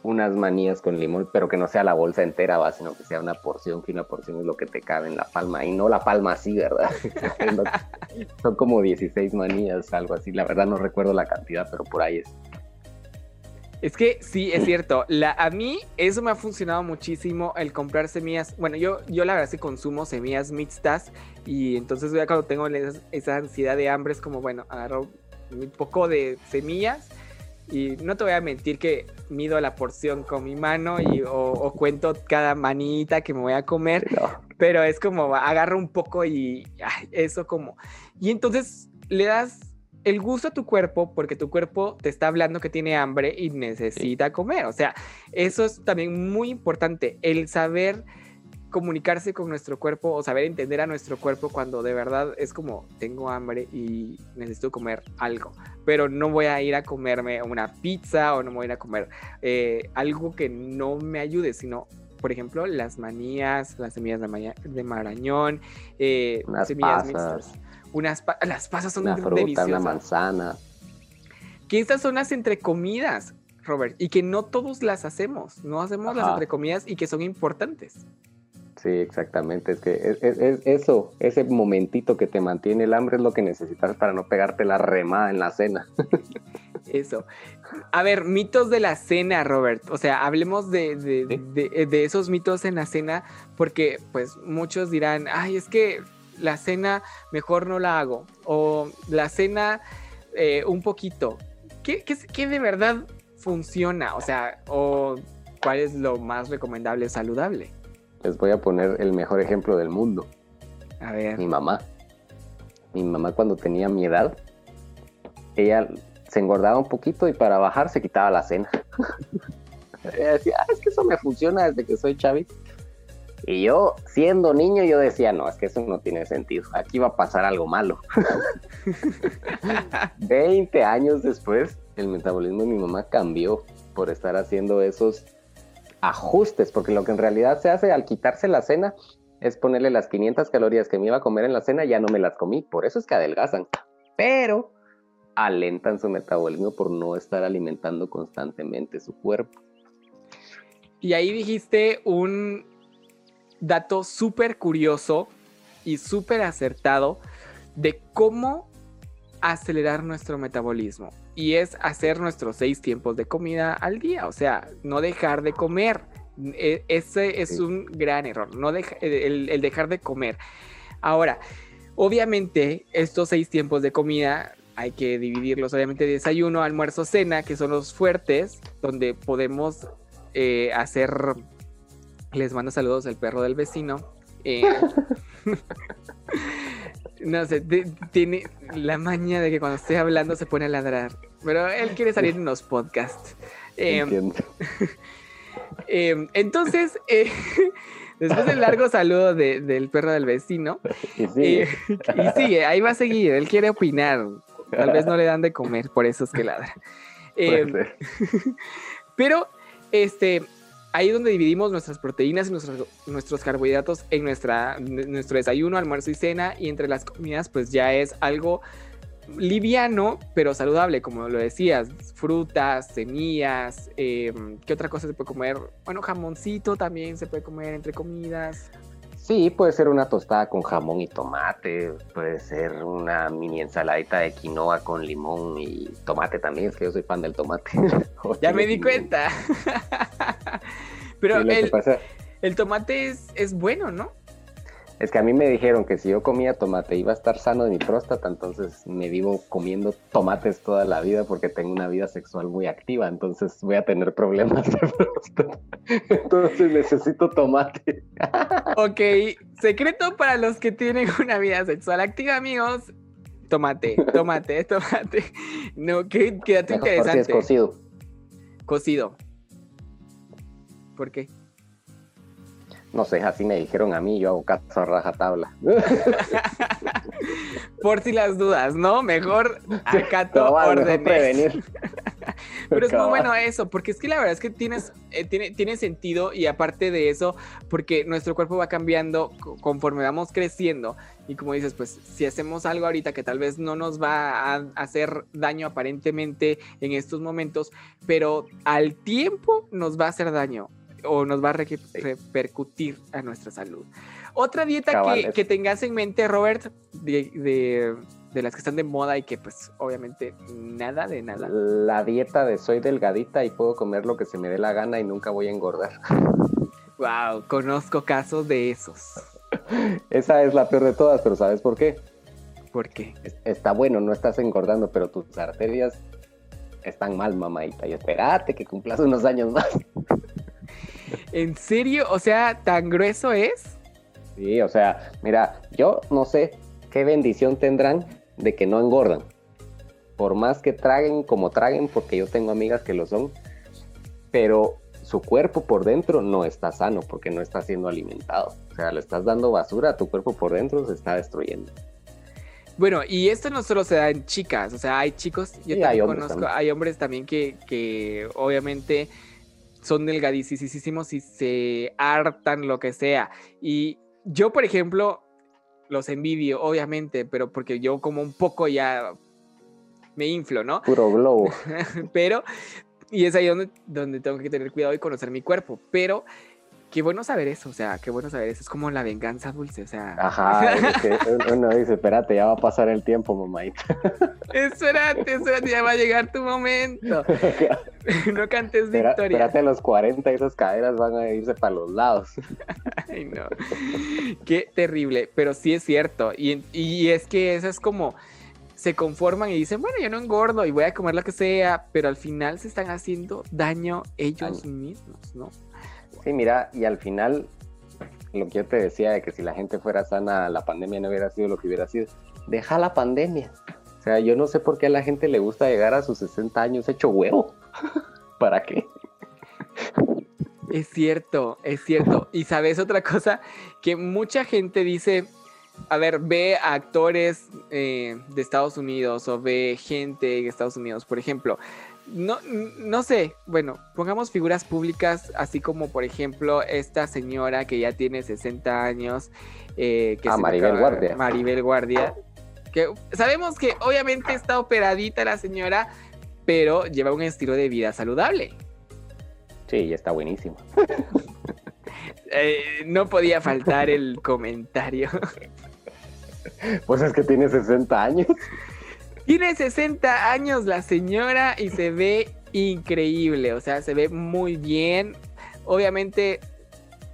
unas manías con limón, pero que no sea la bolsa entera, va, sino que sea una porción, que una porción es lo que te cabe en la palma, y no la palma así, ¿verdad? Son como 16 manías, algo así, la verdad no recuerdo la cantidad, pero por ahí es. Es que sí, es cierto. La, a mí eso me ha funcionado muchísimo el comprar semillas. Bueno, yo, yo la verdad sí consumo semillas mixtas y entonces ya cuando tengo esa, esa ansiedad de hambre es como, bueno, agarro un poco de semillas y no te voy a mentir que mido la porción con mi mano y, o, cuento cada manita que me voy a comer, pero es como agarro un poco y eso como... Y entonces le das el gusto a tu cuerpo porque tu cuerpo te está hablando que tiene hambre y necesita comer. O sea, eso es también muy importante, el saber comunicarse con nuestro cuerpo o saber entender a nuestro cuerpo cuando de verdad es como tengo hambre y necesito comer algo, pero no voy a ir a comerme una pizza o no voy a ir a comer eh, algo que no me ayude, sino por ejemplo, las manías, las semillas de, marañón, eh, semillas mixtas. Unas las pasas son una fruta, Una manzana. Que estas son las entrecomidas, Robert, y que no todos las hacemos. No hacemos las entrecomidas y que son importantes. Sí, exactamente. Es que es, eso, ese momentito que te mantiene el hambre es lo que necesitas para no pegarte la remada en la cena. Eso. A ver, mitos de la cena, Robert. O sea, hablemos de, de, esos mitos en la cena, porque pues muchos dirán, ay, es que la cena mejor no la hago. O la cena eh, un poquito. ¿Qué, ¿Qué, de verdad funciona? O sea, o cuál es lo más recomendable, saludable. Les voy a poner el mejor ejemplo del mundo. A ver. Mi mamá. Mi mamá cuando tenía mi edad, ella se engordaba un poquito y para bajar se quitaba la cena. ella decía, ah, es que eso me funciona desde que soy chavi. Y yo, siendo niño, yo decía, no, es que eso no tiene sentido. Aquí va a pasar algo malo. Veinte años después, el metabolismo de mi mamá cambió por estar haciendo esos ajustes, porque lo que en realidad se hace al quitarse la cena es ponerle las 500 calorías que me iba a comer en la cena, ya no me las comí, por eso es que adelgazan. Pero alentan su metabolismo por no estar alimentando constantemente su cuerpo. Y ahí dijiste un dato súper curioso y súper acertado de cómo acelerar nuestro metabolismo. Y es hacer nuestros seis tiempos de comida al día, o sea, no dejar de comer. E, ese es un gran error, no el, el dejar de comer. Ahora, obviamente, estos seis tiempos de comida hay que dividirlos, obviamente, desayuno, almuerzo, cena, que son los fuertes, donde podemos eh, hacer. Les mando saludos al perro del vecino. Eh, no sé, tiene la maña de que cuando esté hablando se pone a ladrar. Pero él quiere salir en los podcasts. Em, em, entonces, eh, después del largo saludo del perro del vecino, y sigue, ahí va a seguir, él quiere opinar. Tal vez no le dan de comer, por eso es que ladra. Em, pero, este, ahí es donde dividimos nuestras proteínas y nuestros, nuestros carbohidratos en nuestra, nuestro desayuno, almuerzo y cena. Y entre las comidas, pues ya es algo liviano, pero saludable, como lo decías, frutas, semillas, em, ¿qué otra cosa se puede comer? Bueno, jamoncito también se puede comer entre comidas. Sí, puede ser una tostada con jamón y tomate, puede ser una mini ensaladita de quinoa con limón y tomate también, es que yo soy fan del tomate. ya me di cuenta. Pero el, el, tomate es, es bueno, ¿no? Es que a mí me dijeron que si yo comía tomate iba a estar sano de mi próstata, entonces me vivo comiendo tomates toda la vida porque tengo una vida sexual muy activa, entonces voy a tener problemas de próstata. Entonces necesito tomate. Ok, secreto para los que tienen una vida sexual activa, amigos. Tomate, tomate, tomate. No, quédate interesante. Es cocido. Cocido. ¿Por qué? No sé, así me dijeron a mí, yo hago caso a rajatabla. Por si las dudas, ¿no? Mejor acato órdenes. Pero es muy bueno eso, porque es que la verdad es que tienes, eh, tiene, tiene sentido y aparte de eso, porque nuestro cuerpo va cambiando conforme vamos creciendo y como dices, pues si hacemos algo ahorita que tal vez no nos va a hacer daño aparentemente en estos momentos, pero al tiempo nos va a hacer daño o nos va a repercutir a nuestra salud. Otra dieta que, tengas en mente, Robert, de, las que están de moda y que pues obviamente nada de nada. La dieta de soy delgadita y puedo comer lo que se me dé la gana y nunca voy a engordar. Wow, conozco casos de esos. Esa es la peor de todas, pero ¿sabes por qué? ¿Por qué? Está bueno, no estás engordando, pero tus arterias están mal, mamadita. Y espérate que cumplas unos años más. ¿En serio? O sea, ¿tan grueso es? Sí, o sea, mira, yo no sé qué bendición tendrán de que no engordan. Por más que traguen como traguen, porque yo tengo amigas que lo son, pero su cuerpo por dentro no está sano porque no está siendo alimentado. O sea, le estás dando basura, tu cuerpo por dentro se está destruyendo. Bueno, y esto no solo se da en chicas, o sea, hay chicos, yo también conozco, hay hombres también que, que obviamente son delgadísimos y se hartan lo que sea. Y yo, por ejemplo, los envidio, obviamente, pero porque yo como un poco ya me inflo, ¿no? Puro globo. pero, y es ahí donde, donde tengo que tener cuidado y conocer mi cuerpo. Pero qué bueno saber eso, o sea, qué bueno saber eso. Es como la venganza dulce, o sea. Ajá, es que uno dice, espérate, ya va a pasar el tiempo, mamá. espérate, espérate, ya va a llegar tu momento. no cantes victoria. Espérate a los 40 y esas caderas van a irse para los lados. Ay, no. Qué terrible, pero sí es cierto. Y, y es que eso es como se conforman y dicen, bueno, yo no engordo y voy a comer lo que sea, pero al final se están haciendo daño ellos mismos, ¿no? Sí, mira, y al final, lo que yo te decía de que si la gente fuera sana, la pandemia no hubiera sido lo que hubiera sido. Deja la pandemia. O sea, yo no sé por qué a la gente le gusta llegar a sus 60 años hecho huevo. ¿Para qué? Es cierto, es cierto. Y sabes otra cosa, que mucha gente dice, a ver, ve a actores eh, de Estados Unidos o ve gente de Estados Unidos, por ejemplo. No, no sé, bueno, pongamos figuras públicas, así como por ejemplo esta señora que ya tiene 60 años. Eh, que ah, Maribel Guardia. Maribel Guardia. Que sabemos que obviamente está operadita la señora, pero lleva un estilo de vida saludable. Sí, está buenísimo. Eh, no podía faltar el comentario. Pues es que tiene 60 años. Tiene 60 años la señora y se ve increíble, o sea, se ve muy bien. Obviamente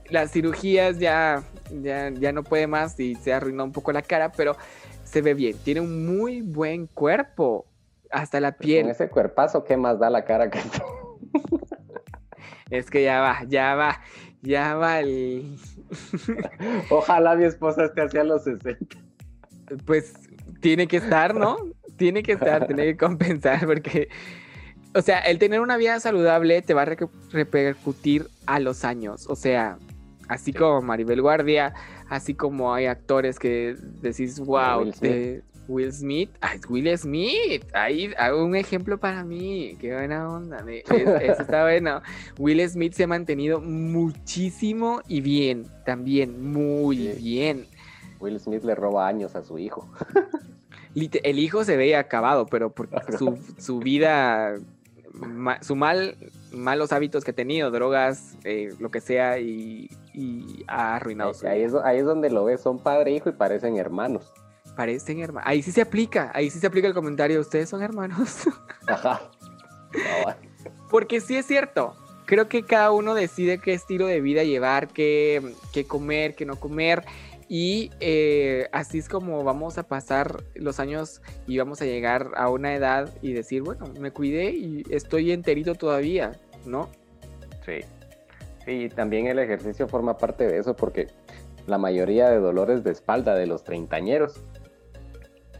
las cirugías ya, ya, ya no puede más y se arruinó un poco la cara, pero se ve bien. Tiene un muy buen cuerpo, hasta la piel. Con ese cuerpazo, ¿qué más da la cara que Es que ya va, ya va, ya va el... Ojalá mi esposa esté hacia los 60 pues tiene que estar, ¿no? tiene que estar, tiene que compensar, porque, o sea, el tener una vida saludable te va a repercutir a los años, o sea, así como Maribel Guardia, así como hay actores que decís, wow, Will Smith, Will Smith, ay, Will Smith, ahí hago un ejemplo para mí, qué buena onda, eso está bueno. Will Smith se ha mantenido muchísimo y bien, también muy bien. Will Smith le roba años a su hijo. El hijo se ve acabado, pero por su, vida, su mal, malos hábitos que ha tenido, drogas, eh, lo que sea, y, ha arruinado su ahí, Es, ahí es donde lo ves, son padre e hijo y parecen hermanos. Parecen hermanos. Ahí sí se aplica, ahí sí se aplica el comentario, ustedes son hermanos. Ajá. Porque sí es cierto, creo que cada uno decide qué estilo de vida llevar, qué, qué comer, qué no comer. Y eh, así es como vamos a pasar los años y vamos a llegar a una edad y decir, bueno, me cuidé y estoy enterito todavía, ¿no? Sí. Sí, también el ejercicio forma parte de eso porque la mayoría de dolores de espalda de los treintañeros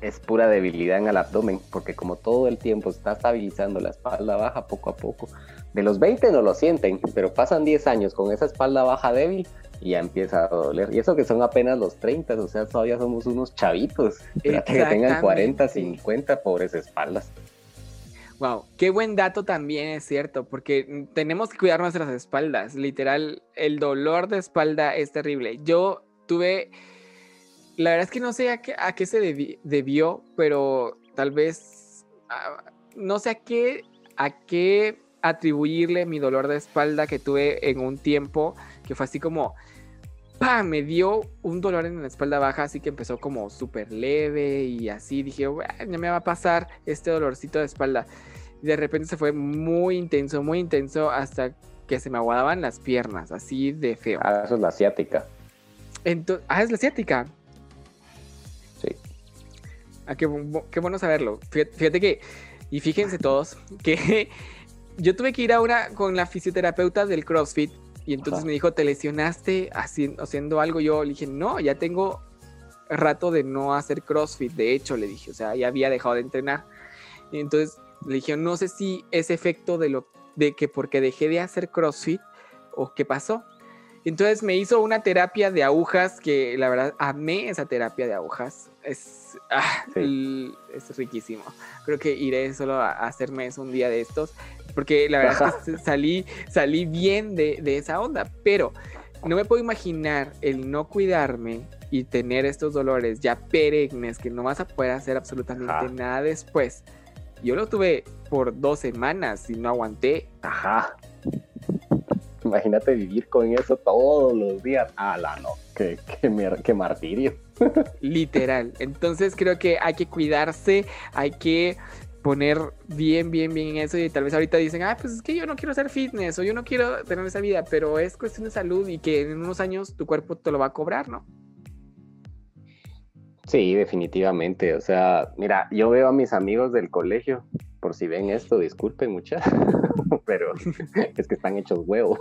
es pura debilidad en el abdomen, porque como todo el tiempo está estabilizando la espalda baja poco a poco. De los 20 no lo sienten, pero pasan 10 años con esa espalda baja débil y ya empieza a doler. Y eso que son apenas los 30, o sea, todavía somos unos chavitos. que tengan 40, 50, pobres espaldas. Wow, qué buen dato también es cierto, porque tenemos que cuidar nuestras espaldas. Literal, el dolor de espalda es terrible. Yo tuve, la verdad es que no sé a qué, se debió, pero tal vez, ah, no sé a qué, a qué atribuirle mi dolor de espalda que tuve en un tiempo que fue así como, ¡pam! Me dio un dolor en la espalda baja, así que empezó como súper leve y así dije, ya me va a pasar este dolorcito de espalda. Y de repente se fue muy intenso, muy intenso hasta que se me aguadaban las piernas, así de feo. Ah, eso es la asiática. Entonces, ah, es la asiática. Ah, qué, qué bueno saberlo. Fíjate que, y fíjense todos, que yo tuve que ir a una con la fisioterapeuta del CrossFit y entonces me dijo, ¿te lesionaste haciendo, haciendo algo? Yo le dije, no, ya tengo rato de no hacer CrossFit. De hecho, le dije, o sea, ya había dejado de entrenar. Y entonces le dije, no sé si es efecto de lo de que porque dejé de hacer CrossFit o qué pasó. Entonces me hizo una terapia de agujas que la verdad amé esa terapia de agujas. Es, ah, es riquísimo. Creo que iré solo a hacerme eso un día de estos porque la verdad es que salí, salí bien de, esa onda, pero no me puedo imaginar el no cuidarme y tener estos dolores ya perennes que no vas a poder hacer absolutamente nada después. Yo lo tuve por dos semanas y no aguanté. Ajá. imagínate vivir con eso todos los días. ¡Hala, no! ¡Qué, qué martirio! Literal. Entonces creo que hay que cuidarse, hay que poner bien, bien, bien en eso y tal vez ahorita dicen, ah, pues es que yo no quiero hacer fitness o yo no quiero tener esa vida, pero es cuestión de salud y que en unos años tu cuerpo te lo va a cobrar, ¿no? Sí, definitivamente. O sea, mira, yo veo a mis amigos del colegio, por si ven esto, disculpen muchas, pero es que están hechos huevos.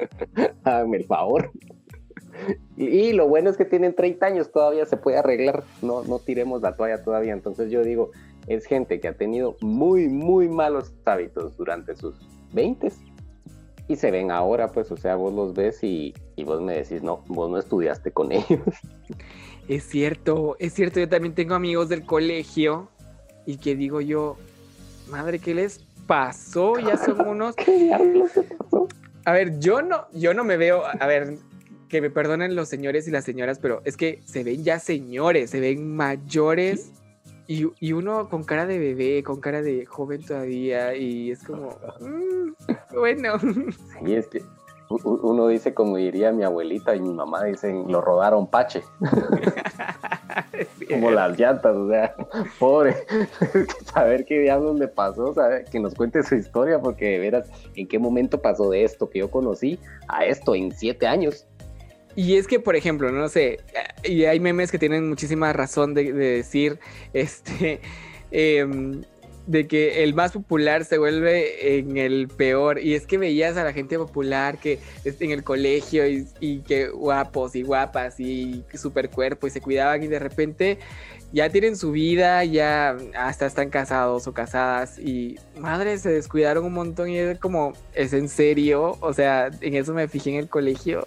Háganme el favor. Y, lo bueno es que tienen 30 años, todavía se puede arreglar, no, no tiremos la toalla todavía. Entonces yo digo, es gente que ha tenido muy, muy malos hábitos durante sus 20 y se ven ahora, pues, o sea, vos los ves y, y vos me decís, no, vos no estudiaste con ellos. Es cierto, es cierto, yo también tengo amigos del colegio y que digo yo, madre, ¿qué les pasó? Ya son unos... A ver, yo no, yo no me veo, a ver, que me perdonen los señores y las señoras, pero es que se ven ya señores, se ven mayores y, y, uno con cara de bebé, con cara de joven todavía, y es como, mm, bueno. Sí, es que uno dice, como diría mi abuelita y mi mamá, dicen, lo rodaron pache. como las llantas, o sea, pobre. saber qué diablos le pasó, saber, que nos cuente su historia, porque de veras, en qué momento pasó de esto que yo conocí a esto en siete años. Y es que, por ejemplo, no sé, y hay memes que tienen muchísima razón de, decir, este, em, de que el más popular se vuelve en el peor. Y es que veías a la gente popular que en el colegio y, y que guapos y guapas y super cuerpo y se cuidaban y de repente ya tienen su vida, ya hasta están casados o casadas y madre, se descuidaron un montón y es como, ¿es en serio? O sea, en eso me fijé en el colegio.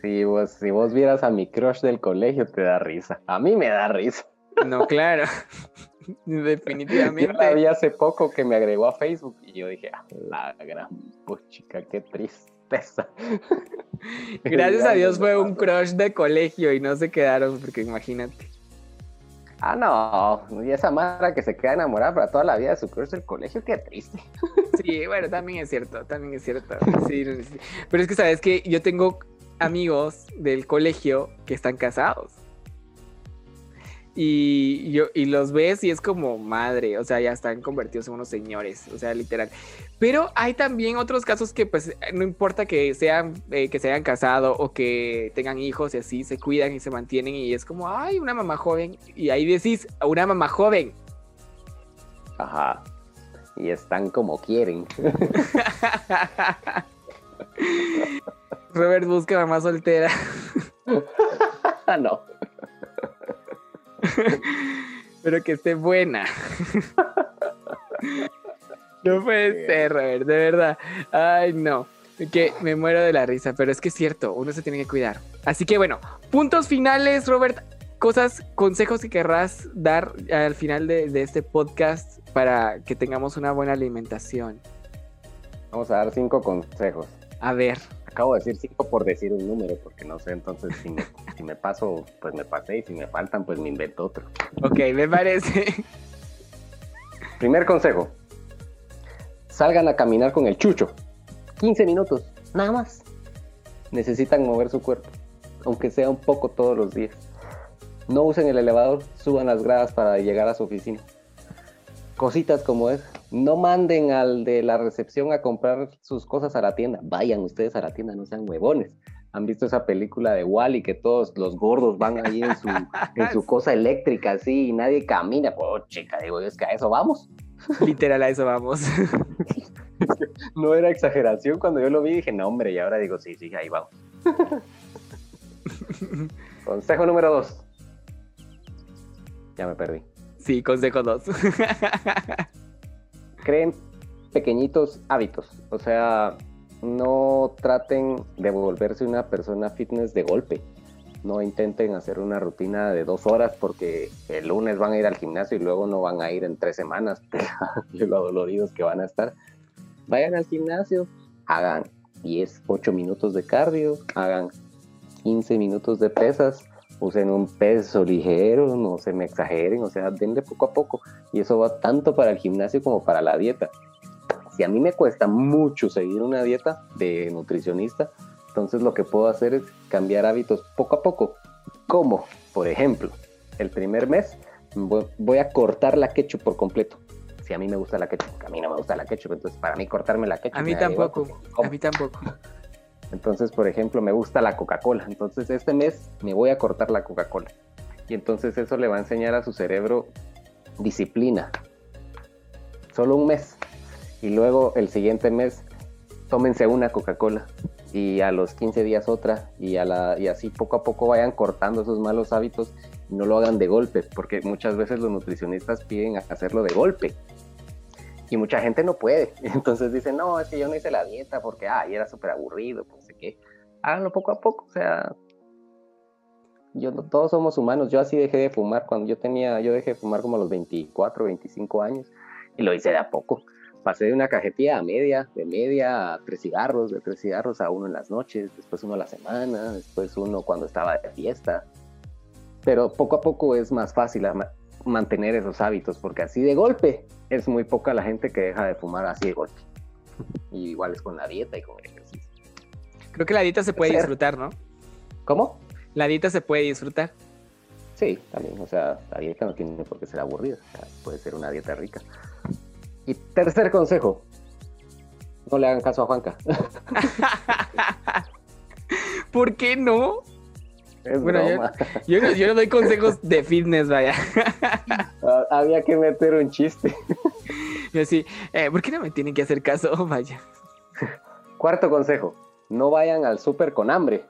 Si vos, si vos vieras a mi crush del colegio, te da risa. A mí me da risa. No, claro. Definitivamente. Yo la vi hace poco que me agregó a Facebook y yo dije, ah, la gran puchica, qué tristeza. Gracias a Dios fue un crush de colegio y no se quedaron, porque imagínate. Ah, no, y esa Mara que se queda enamorada para toda la vida de su crush del colegio, qué triste. Sí, bueno, también es cierto, también es cierto. Sí, sí. Pero es que sabes que yo tengo amigos del colegio que están casados. Y, yo, y los ves y es como madre, o sea, ya están convertidos en unos señores, o sea, literal. Pero hay también otros casos que pues no importa que sean, eh, que se hayan casado o que tengan hijos y así, se cuidan y se mantienen y es como, ay, una mamá joven. Y ahí decís, una mamá joven. Ajá. Y están como quieren. Robert busca mamá soltera. no. Pero que esté buena. no puede ser, Robert, de verdad. Ay, no. Que me muero de la risa, pero es que es cierto, uno se tiene que cuidar. Así que bueno, puntos finales, Robert. Cosas, consejos que querrás dar al final de, de este podcast para que tengamos una buena alimentación. Vamos a dar cinco consejos. A ver acabo de decir cinco por decir un número, porque no sé, entonces si me, si me paso, pues me pasé, y si me faltan, pues me invento otro. Ok, me parece. Primer consejo. Salgan a caminar con el chucho. 15 minutos, nada más. Necesitan mover su cuerpo, aunque sea un poco todos los días. No usen el elevador, suban las gradas para llegar a su oficina. Cositas como es, no manden al de la recepción a comprar sus cosas a la tienda. Vayan ustedes a la tienda, no sean huevones. Han visto esa película de Wally que todos los gordos van ahí en su, en su cosa eléctrica así y nadie camina. Oh, chica, digo, es que a eso vamos. Literal, a eso vamos. no era exageración cuando yo lo vi dije, no, hombre, y ahora digo, sí, sí, ahí vamos. Consejo número dos. Ya me perdí. Sí, consejo dos creen pequeñitos hábitos, o sea, no traten de volverse una persona fitness de golpe. No intenten hacer una rutina de dos horas porque el lunes van a ir al gimnasio y luego no van a ir en tres semanas. lo doloridos que van a estar. Vayan al gimnasio, hagan 10, 8 minutos de cardio, hagan 15 minutos de pesas, usen un peso ligero, no se me exageren, o sea, denle poco a poco. Y eso va tanto para el gimnasio como para la dieta. Si a mí me cuesta mucho seguir una dieta de nutricionista, entonces lo que puedo hacer es cambiar hábitos poco a poco. Como, por ejemplo, el primer mes voy a cortar la ketchup por completo. Si a mí me gusta la ketchup, a mí no me gusta la ketchup, entonces para mí cortarme la ketchup. A mí tampoco, a mí tampoco. Entonces, por ejemplo, me gusta la Coca-Cola. Entonces, este mes me voy a cortar la Coca-Cola. Y entonces eso le va a enseñar a su cerebro disciplina. Solo un mes. Y luego el siguiente mes, tómense una Coca-Cola y a los 15 días otra y, a la, y así poco a poco vayan cortando esos malos hábitos y no lo hagan de golpe, porque muchas veces los nutricionistas piden hacerlo de golpe y mucha gente no puede. Entonces dicen, no, es que yo no hice la dieta porque, ay, era súper aburrido. Háganlo poco a poco, o sea, yo, todos somos humanos. Yo así dejé de fumar cuando yo tenía, yo dejé de fumar como a los 24, 25 años y lo hice de a poco pasé de una cajetilla a media, de media a tres cigarros, de tres cigarros a uno en las noches, después uno a la semana, después uno cuando estaba de fiesta. Pero poco a poco es más fácil mantener esos hábitos, porque así de golpe es muy poca la gente que deja de fumar así de golpe. Y igual es con la dieta y con el ejercicio. Creo que la dieta se puede disfrutar, ¿no? ¿Cómo? La dieta se puede disfrutar. Sí, también. O sea, la dieta no tiene por qué ser aburrida. puede ser una dieta rica. Y tercer consejo, no le hagan caso a Juanca. ¿Por qué no? Es bueno, yo, no, doy consejos de fitness, vaya. Ah, había que meter un chiste. Yo sí, eh, ¿por qué no me tienen que hacer caso? Vaya. Cuarto consejo, no vayan al súper con hambre,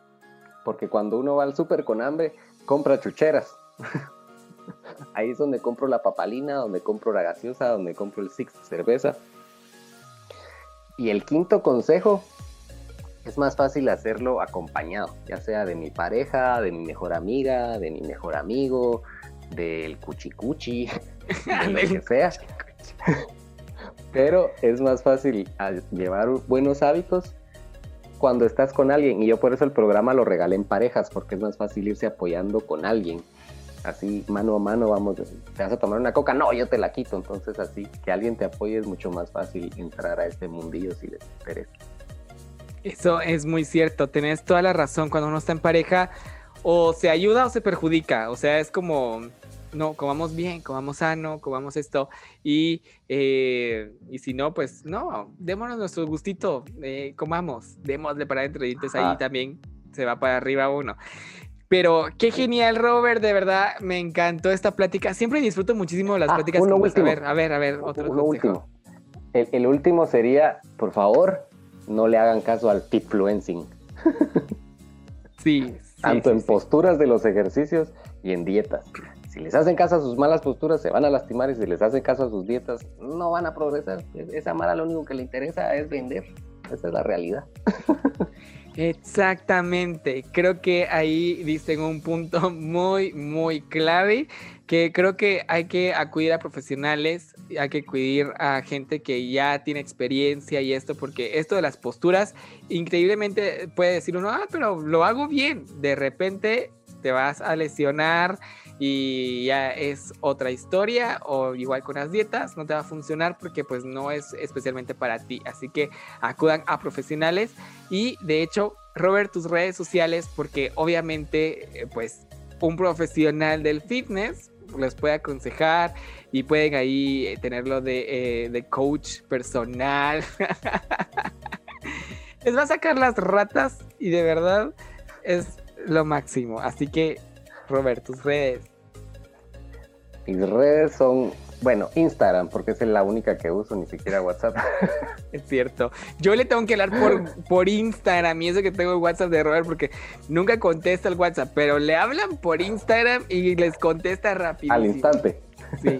porque cuando uno va al súper con hambre, compra chucheras. Ahí es donde compro la papalina, donde compro la gaseosa, donde compro el six cerveza. Y el quinto consejo, es más fácil hacerlo acompañado, ya sea de mi pareja, de mi mejor amiga, de mi mejor amigo, del cuchicuchi, de lo que sea. Pero es más fácil llevar buenos hábitos cuando estás con alguien. Y yo por eso el programa lo regalé en parejas, porque es más fácil irse apoyando con alguien así mano a mano vamos, te vas a tomar una coca, no, yo te la quito, entonces así que alguien te apoye es mucho más fácil entrar a este mundillo si les interesa. Eso es muy cierto, tenés toda la razón, cuando uno está en pareja o se ayuda o se perjudica, o sea, es como, no, comamos bien, comamos sano, comamos esto y, eh, y si no, pues no, démonos nuestro gustito, eh, comamos, démosle para adentro y entonces ahí también se va para arriba uno. Pero qué genial, Robert, de verdad, me encantó esta plática. Siempre disfruto muchísimo las ah, pláticas. Uno último. A ver, a ver, a ver, otro uno último. El, último sería, por favor, no le hagan caso al tipfluencing. Sí. Tanto en posturas de los ejercicios y en dietas. Si les hacen caso a sus malas posturas, se van a lastimar y si les hacen caso a sus dietas, no van a progresar. Esa mala lo único que le interesa es vender. Esa es la realidad. Exactamente, creo que ahí dicen un punto muy, muy clave, que creo que hay que acudir a profesionales, hay que acudir a gente que ya tiene experiencia y esto, porque esto de las posturas, increíblemente puede decir uno, ah, pero lo hago bien, de repente te vas a lesionar y ya es otra historia o igual con las dietas no te va a funcionar porque pues no es especialmente para ti. Así que acudan a profesionales y de hecho Robert tus redes sociales porque obviamente eh, pues un profesional del fitness les puede aconsejar y pueden ahí eh, tenerlo de, eh, de coach personal. Les va a sacar las ratas y de verdad es lo máximo. Así que Robert, tus redes. Mis redes son, bueno, Instagram, porque es la única que uso, ni siquiera WhatsApp. Es cierto. Yo le tengo que hablar por, por Instagram y eso que tengo el WhatsApp de Robert, porque nunca contesta el WhatsApp, pero le hablan por Instagram y les contesta rápido. Al instante. Sí.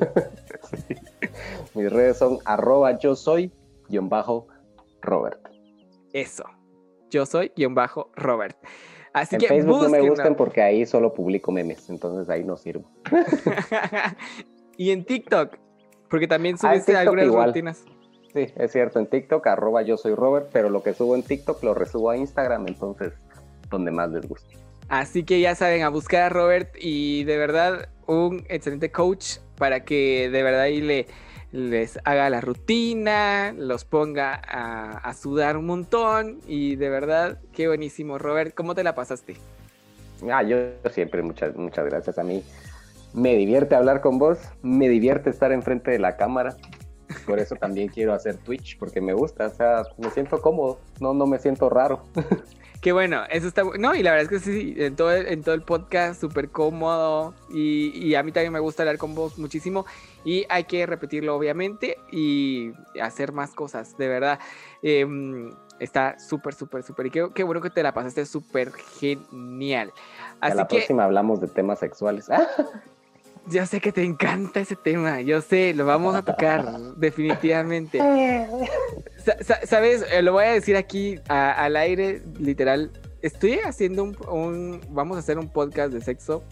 Mis redes son arroba yo soy guion bajo Robert. Eso. Yo soy guion bajo Robert. Así en que Facebook no me gustan porque ahí solo publico memes, entonces ahí no sirvo. y en TikTok, porque también ah, subiste algunas rutinas. Sí, es cierto, en TikTok, arroba yo soy Robert, pero lo que subo en TikTok lo resubo a Instagram, entonces donde más les guste. Así que ya saben, a buscar a Robert y de verdad un excelente coach para que de verdad ahí le, les haga la rutina, los ponga a, sudar un montón y de verdad, qué buenísimo. Robert, ¿cómo te la pasaste? Ah, yo siempre, muchas, muchas gracias a mí. Me divierte hablar con vos, me divierte estar enfrente de la cámara. Por eso también quiero hacer Twitch, porque me gusta, o sea, me siento cómodo, no, no me siento raro. Qué bueno, eso está No, y la verdad es que sí, en todo el, en todo el podcast, súper cómodo. Y, a mí también me gusta hablar con vos muchísimo. Y hay que repetirlo, obviamente, y hacer más cosas, de verdad. Em, está súper, súper, súper. Y qué, bueno que te la pasaste súper genial. Así a la próxima hablamos de temas sexuales. Ya sé que te encanta ese tema, yo sé, lo vamos a tocar, definitivamente. Sabes, eh, lo voy a decir aquí al aire, literal. Estoy haciendo un, vamos a hacer un podcast de sexo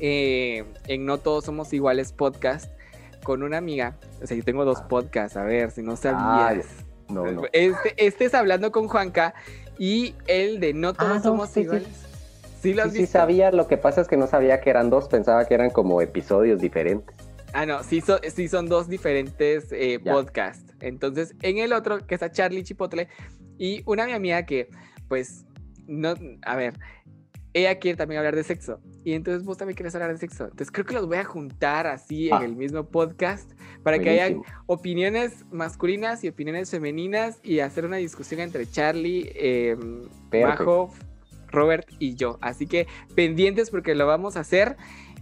eh, en No Todos Somos Iguales podcast con una amiga. O sea, yo tengo dos podcasts, a ver, si no sabías. no, no. Este, este, es hablando con Juanca y el de No Todos ah, Somos Iguales. Sí, sí, sabía, lo que pasa es que no sabía que eran dos, pensaba que eran como episodios diferentes. Ah, no, sí, sí son dos diferentes eh, podcasts. Entonces, en el otro, que está Charlie Chipotle, y una mi amiga que, pues, no, a ver, ella quiere también hablar de sexo. Y entonces vos también quieres hablar de sexo. Entonces creo que los voy a juntar así en ah. el mismo podcast para que haya opiniones masculinas y opiniones femeninas y hacer una discusión entre Charlie, eh, Majo, Robert y yo. Así que pendientes porque lo vamos a hacer.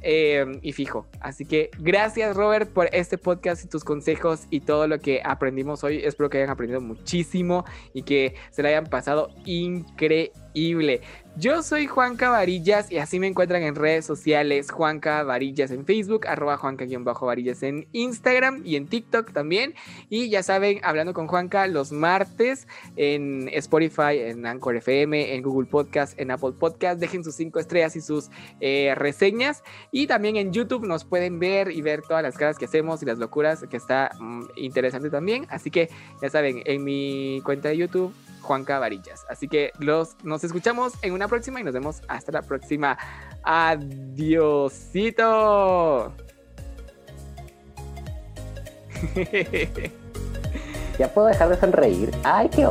Eh, y fijo. Así que gracias Robert por este podcast y tus consejos y todo lo que aprendimos hoy. Espero que hayan aprendido muchísimo y que se la hayan pasado Yo soy Juanca Varillas y así me encuentran en redes sociales, Juanca Varillas en Facebook, arroba Juanca-Varillas en Instagram y en TikTok también. Y ya saben, hablando con Juanca los martes en Spotify, en Anchor FM, en Google Podcast, en Apple Podcast. Dejen sus cinco estrellas y sus eh, reseñas. Y también en YouTube nos pueden ver y ver todas las caras que hacemos y las locuras, que está mm, interesante también. Así que ya saben, en mi cuenta de YouTube Juanca Varillas. Así que los, nos escuchamos en una próxima y nos vemos hasta la próxima. Adiosito. Ya puedo dejar de sonreír. Ay, qué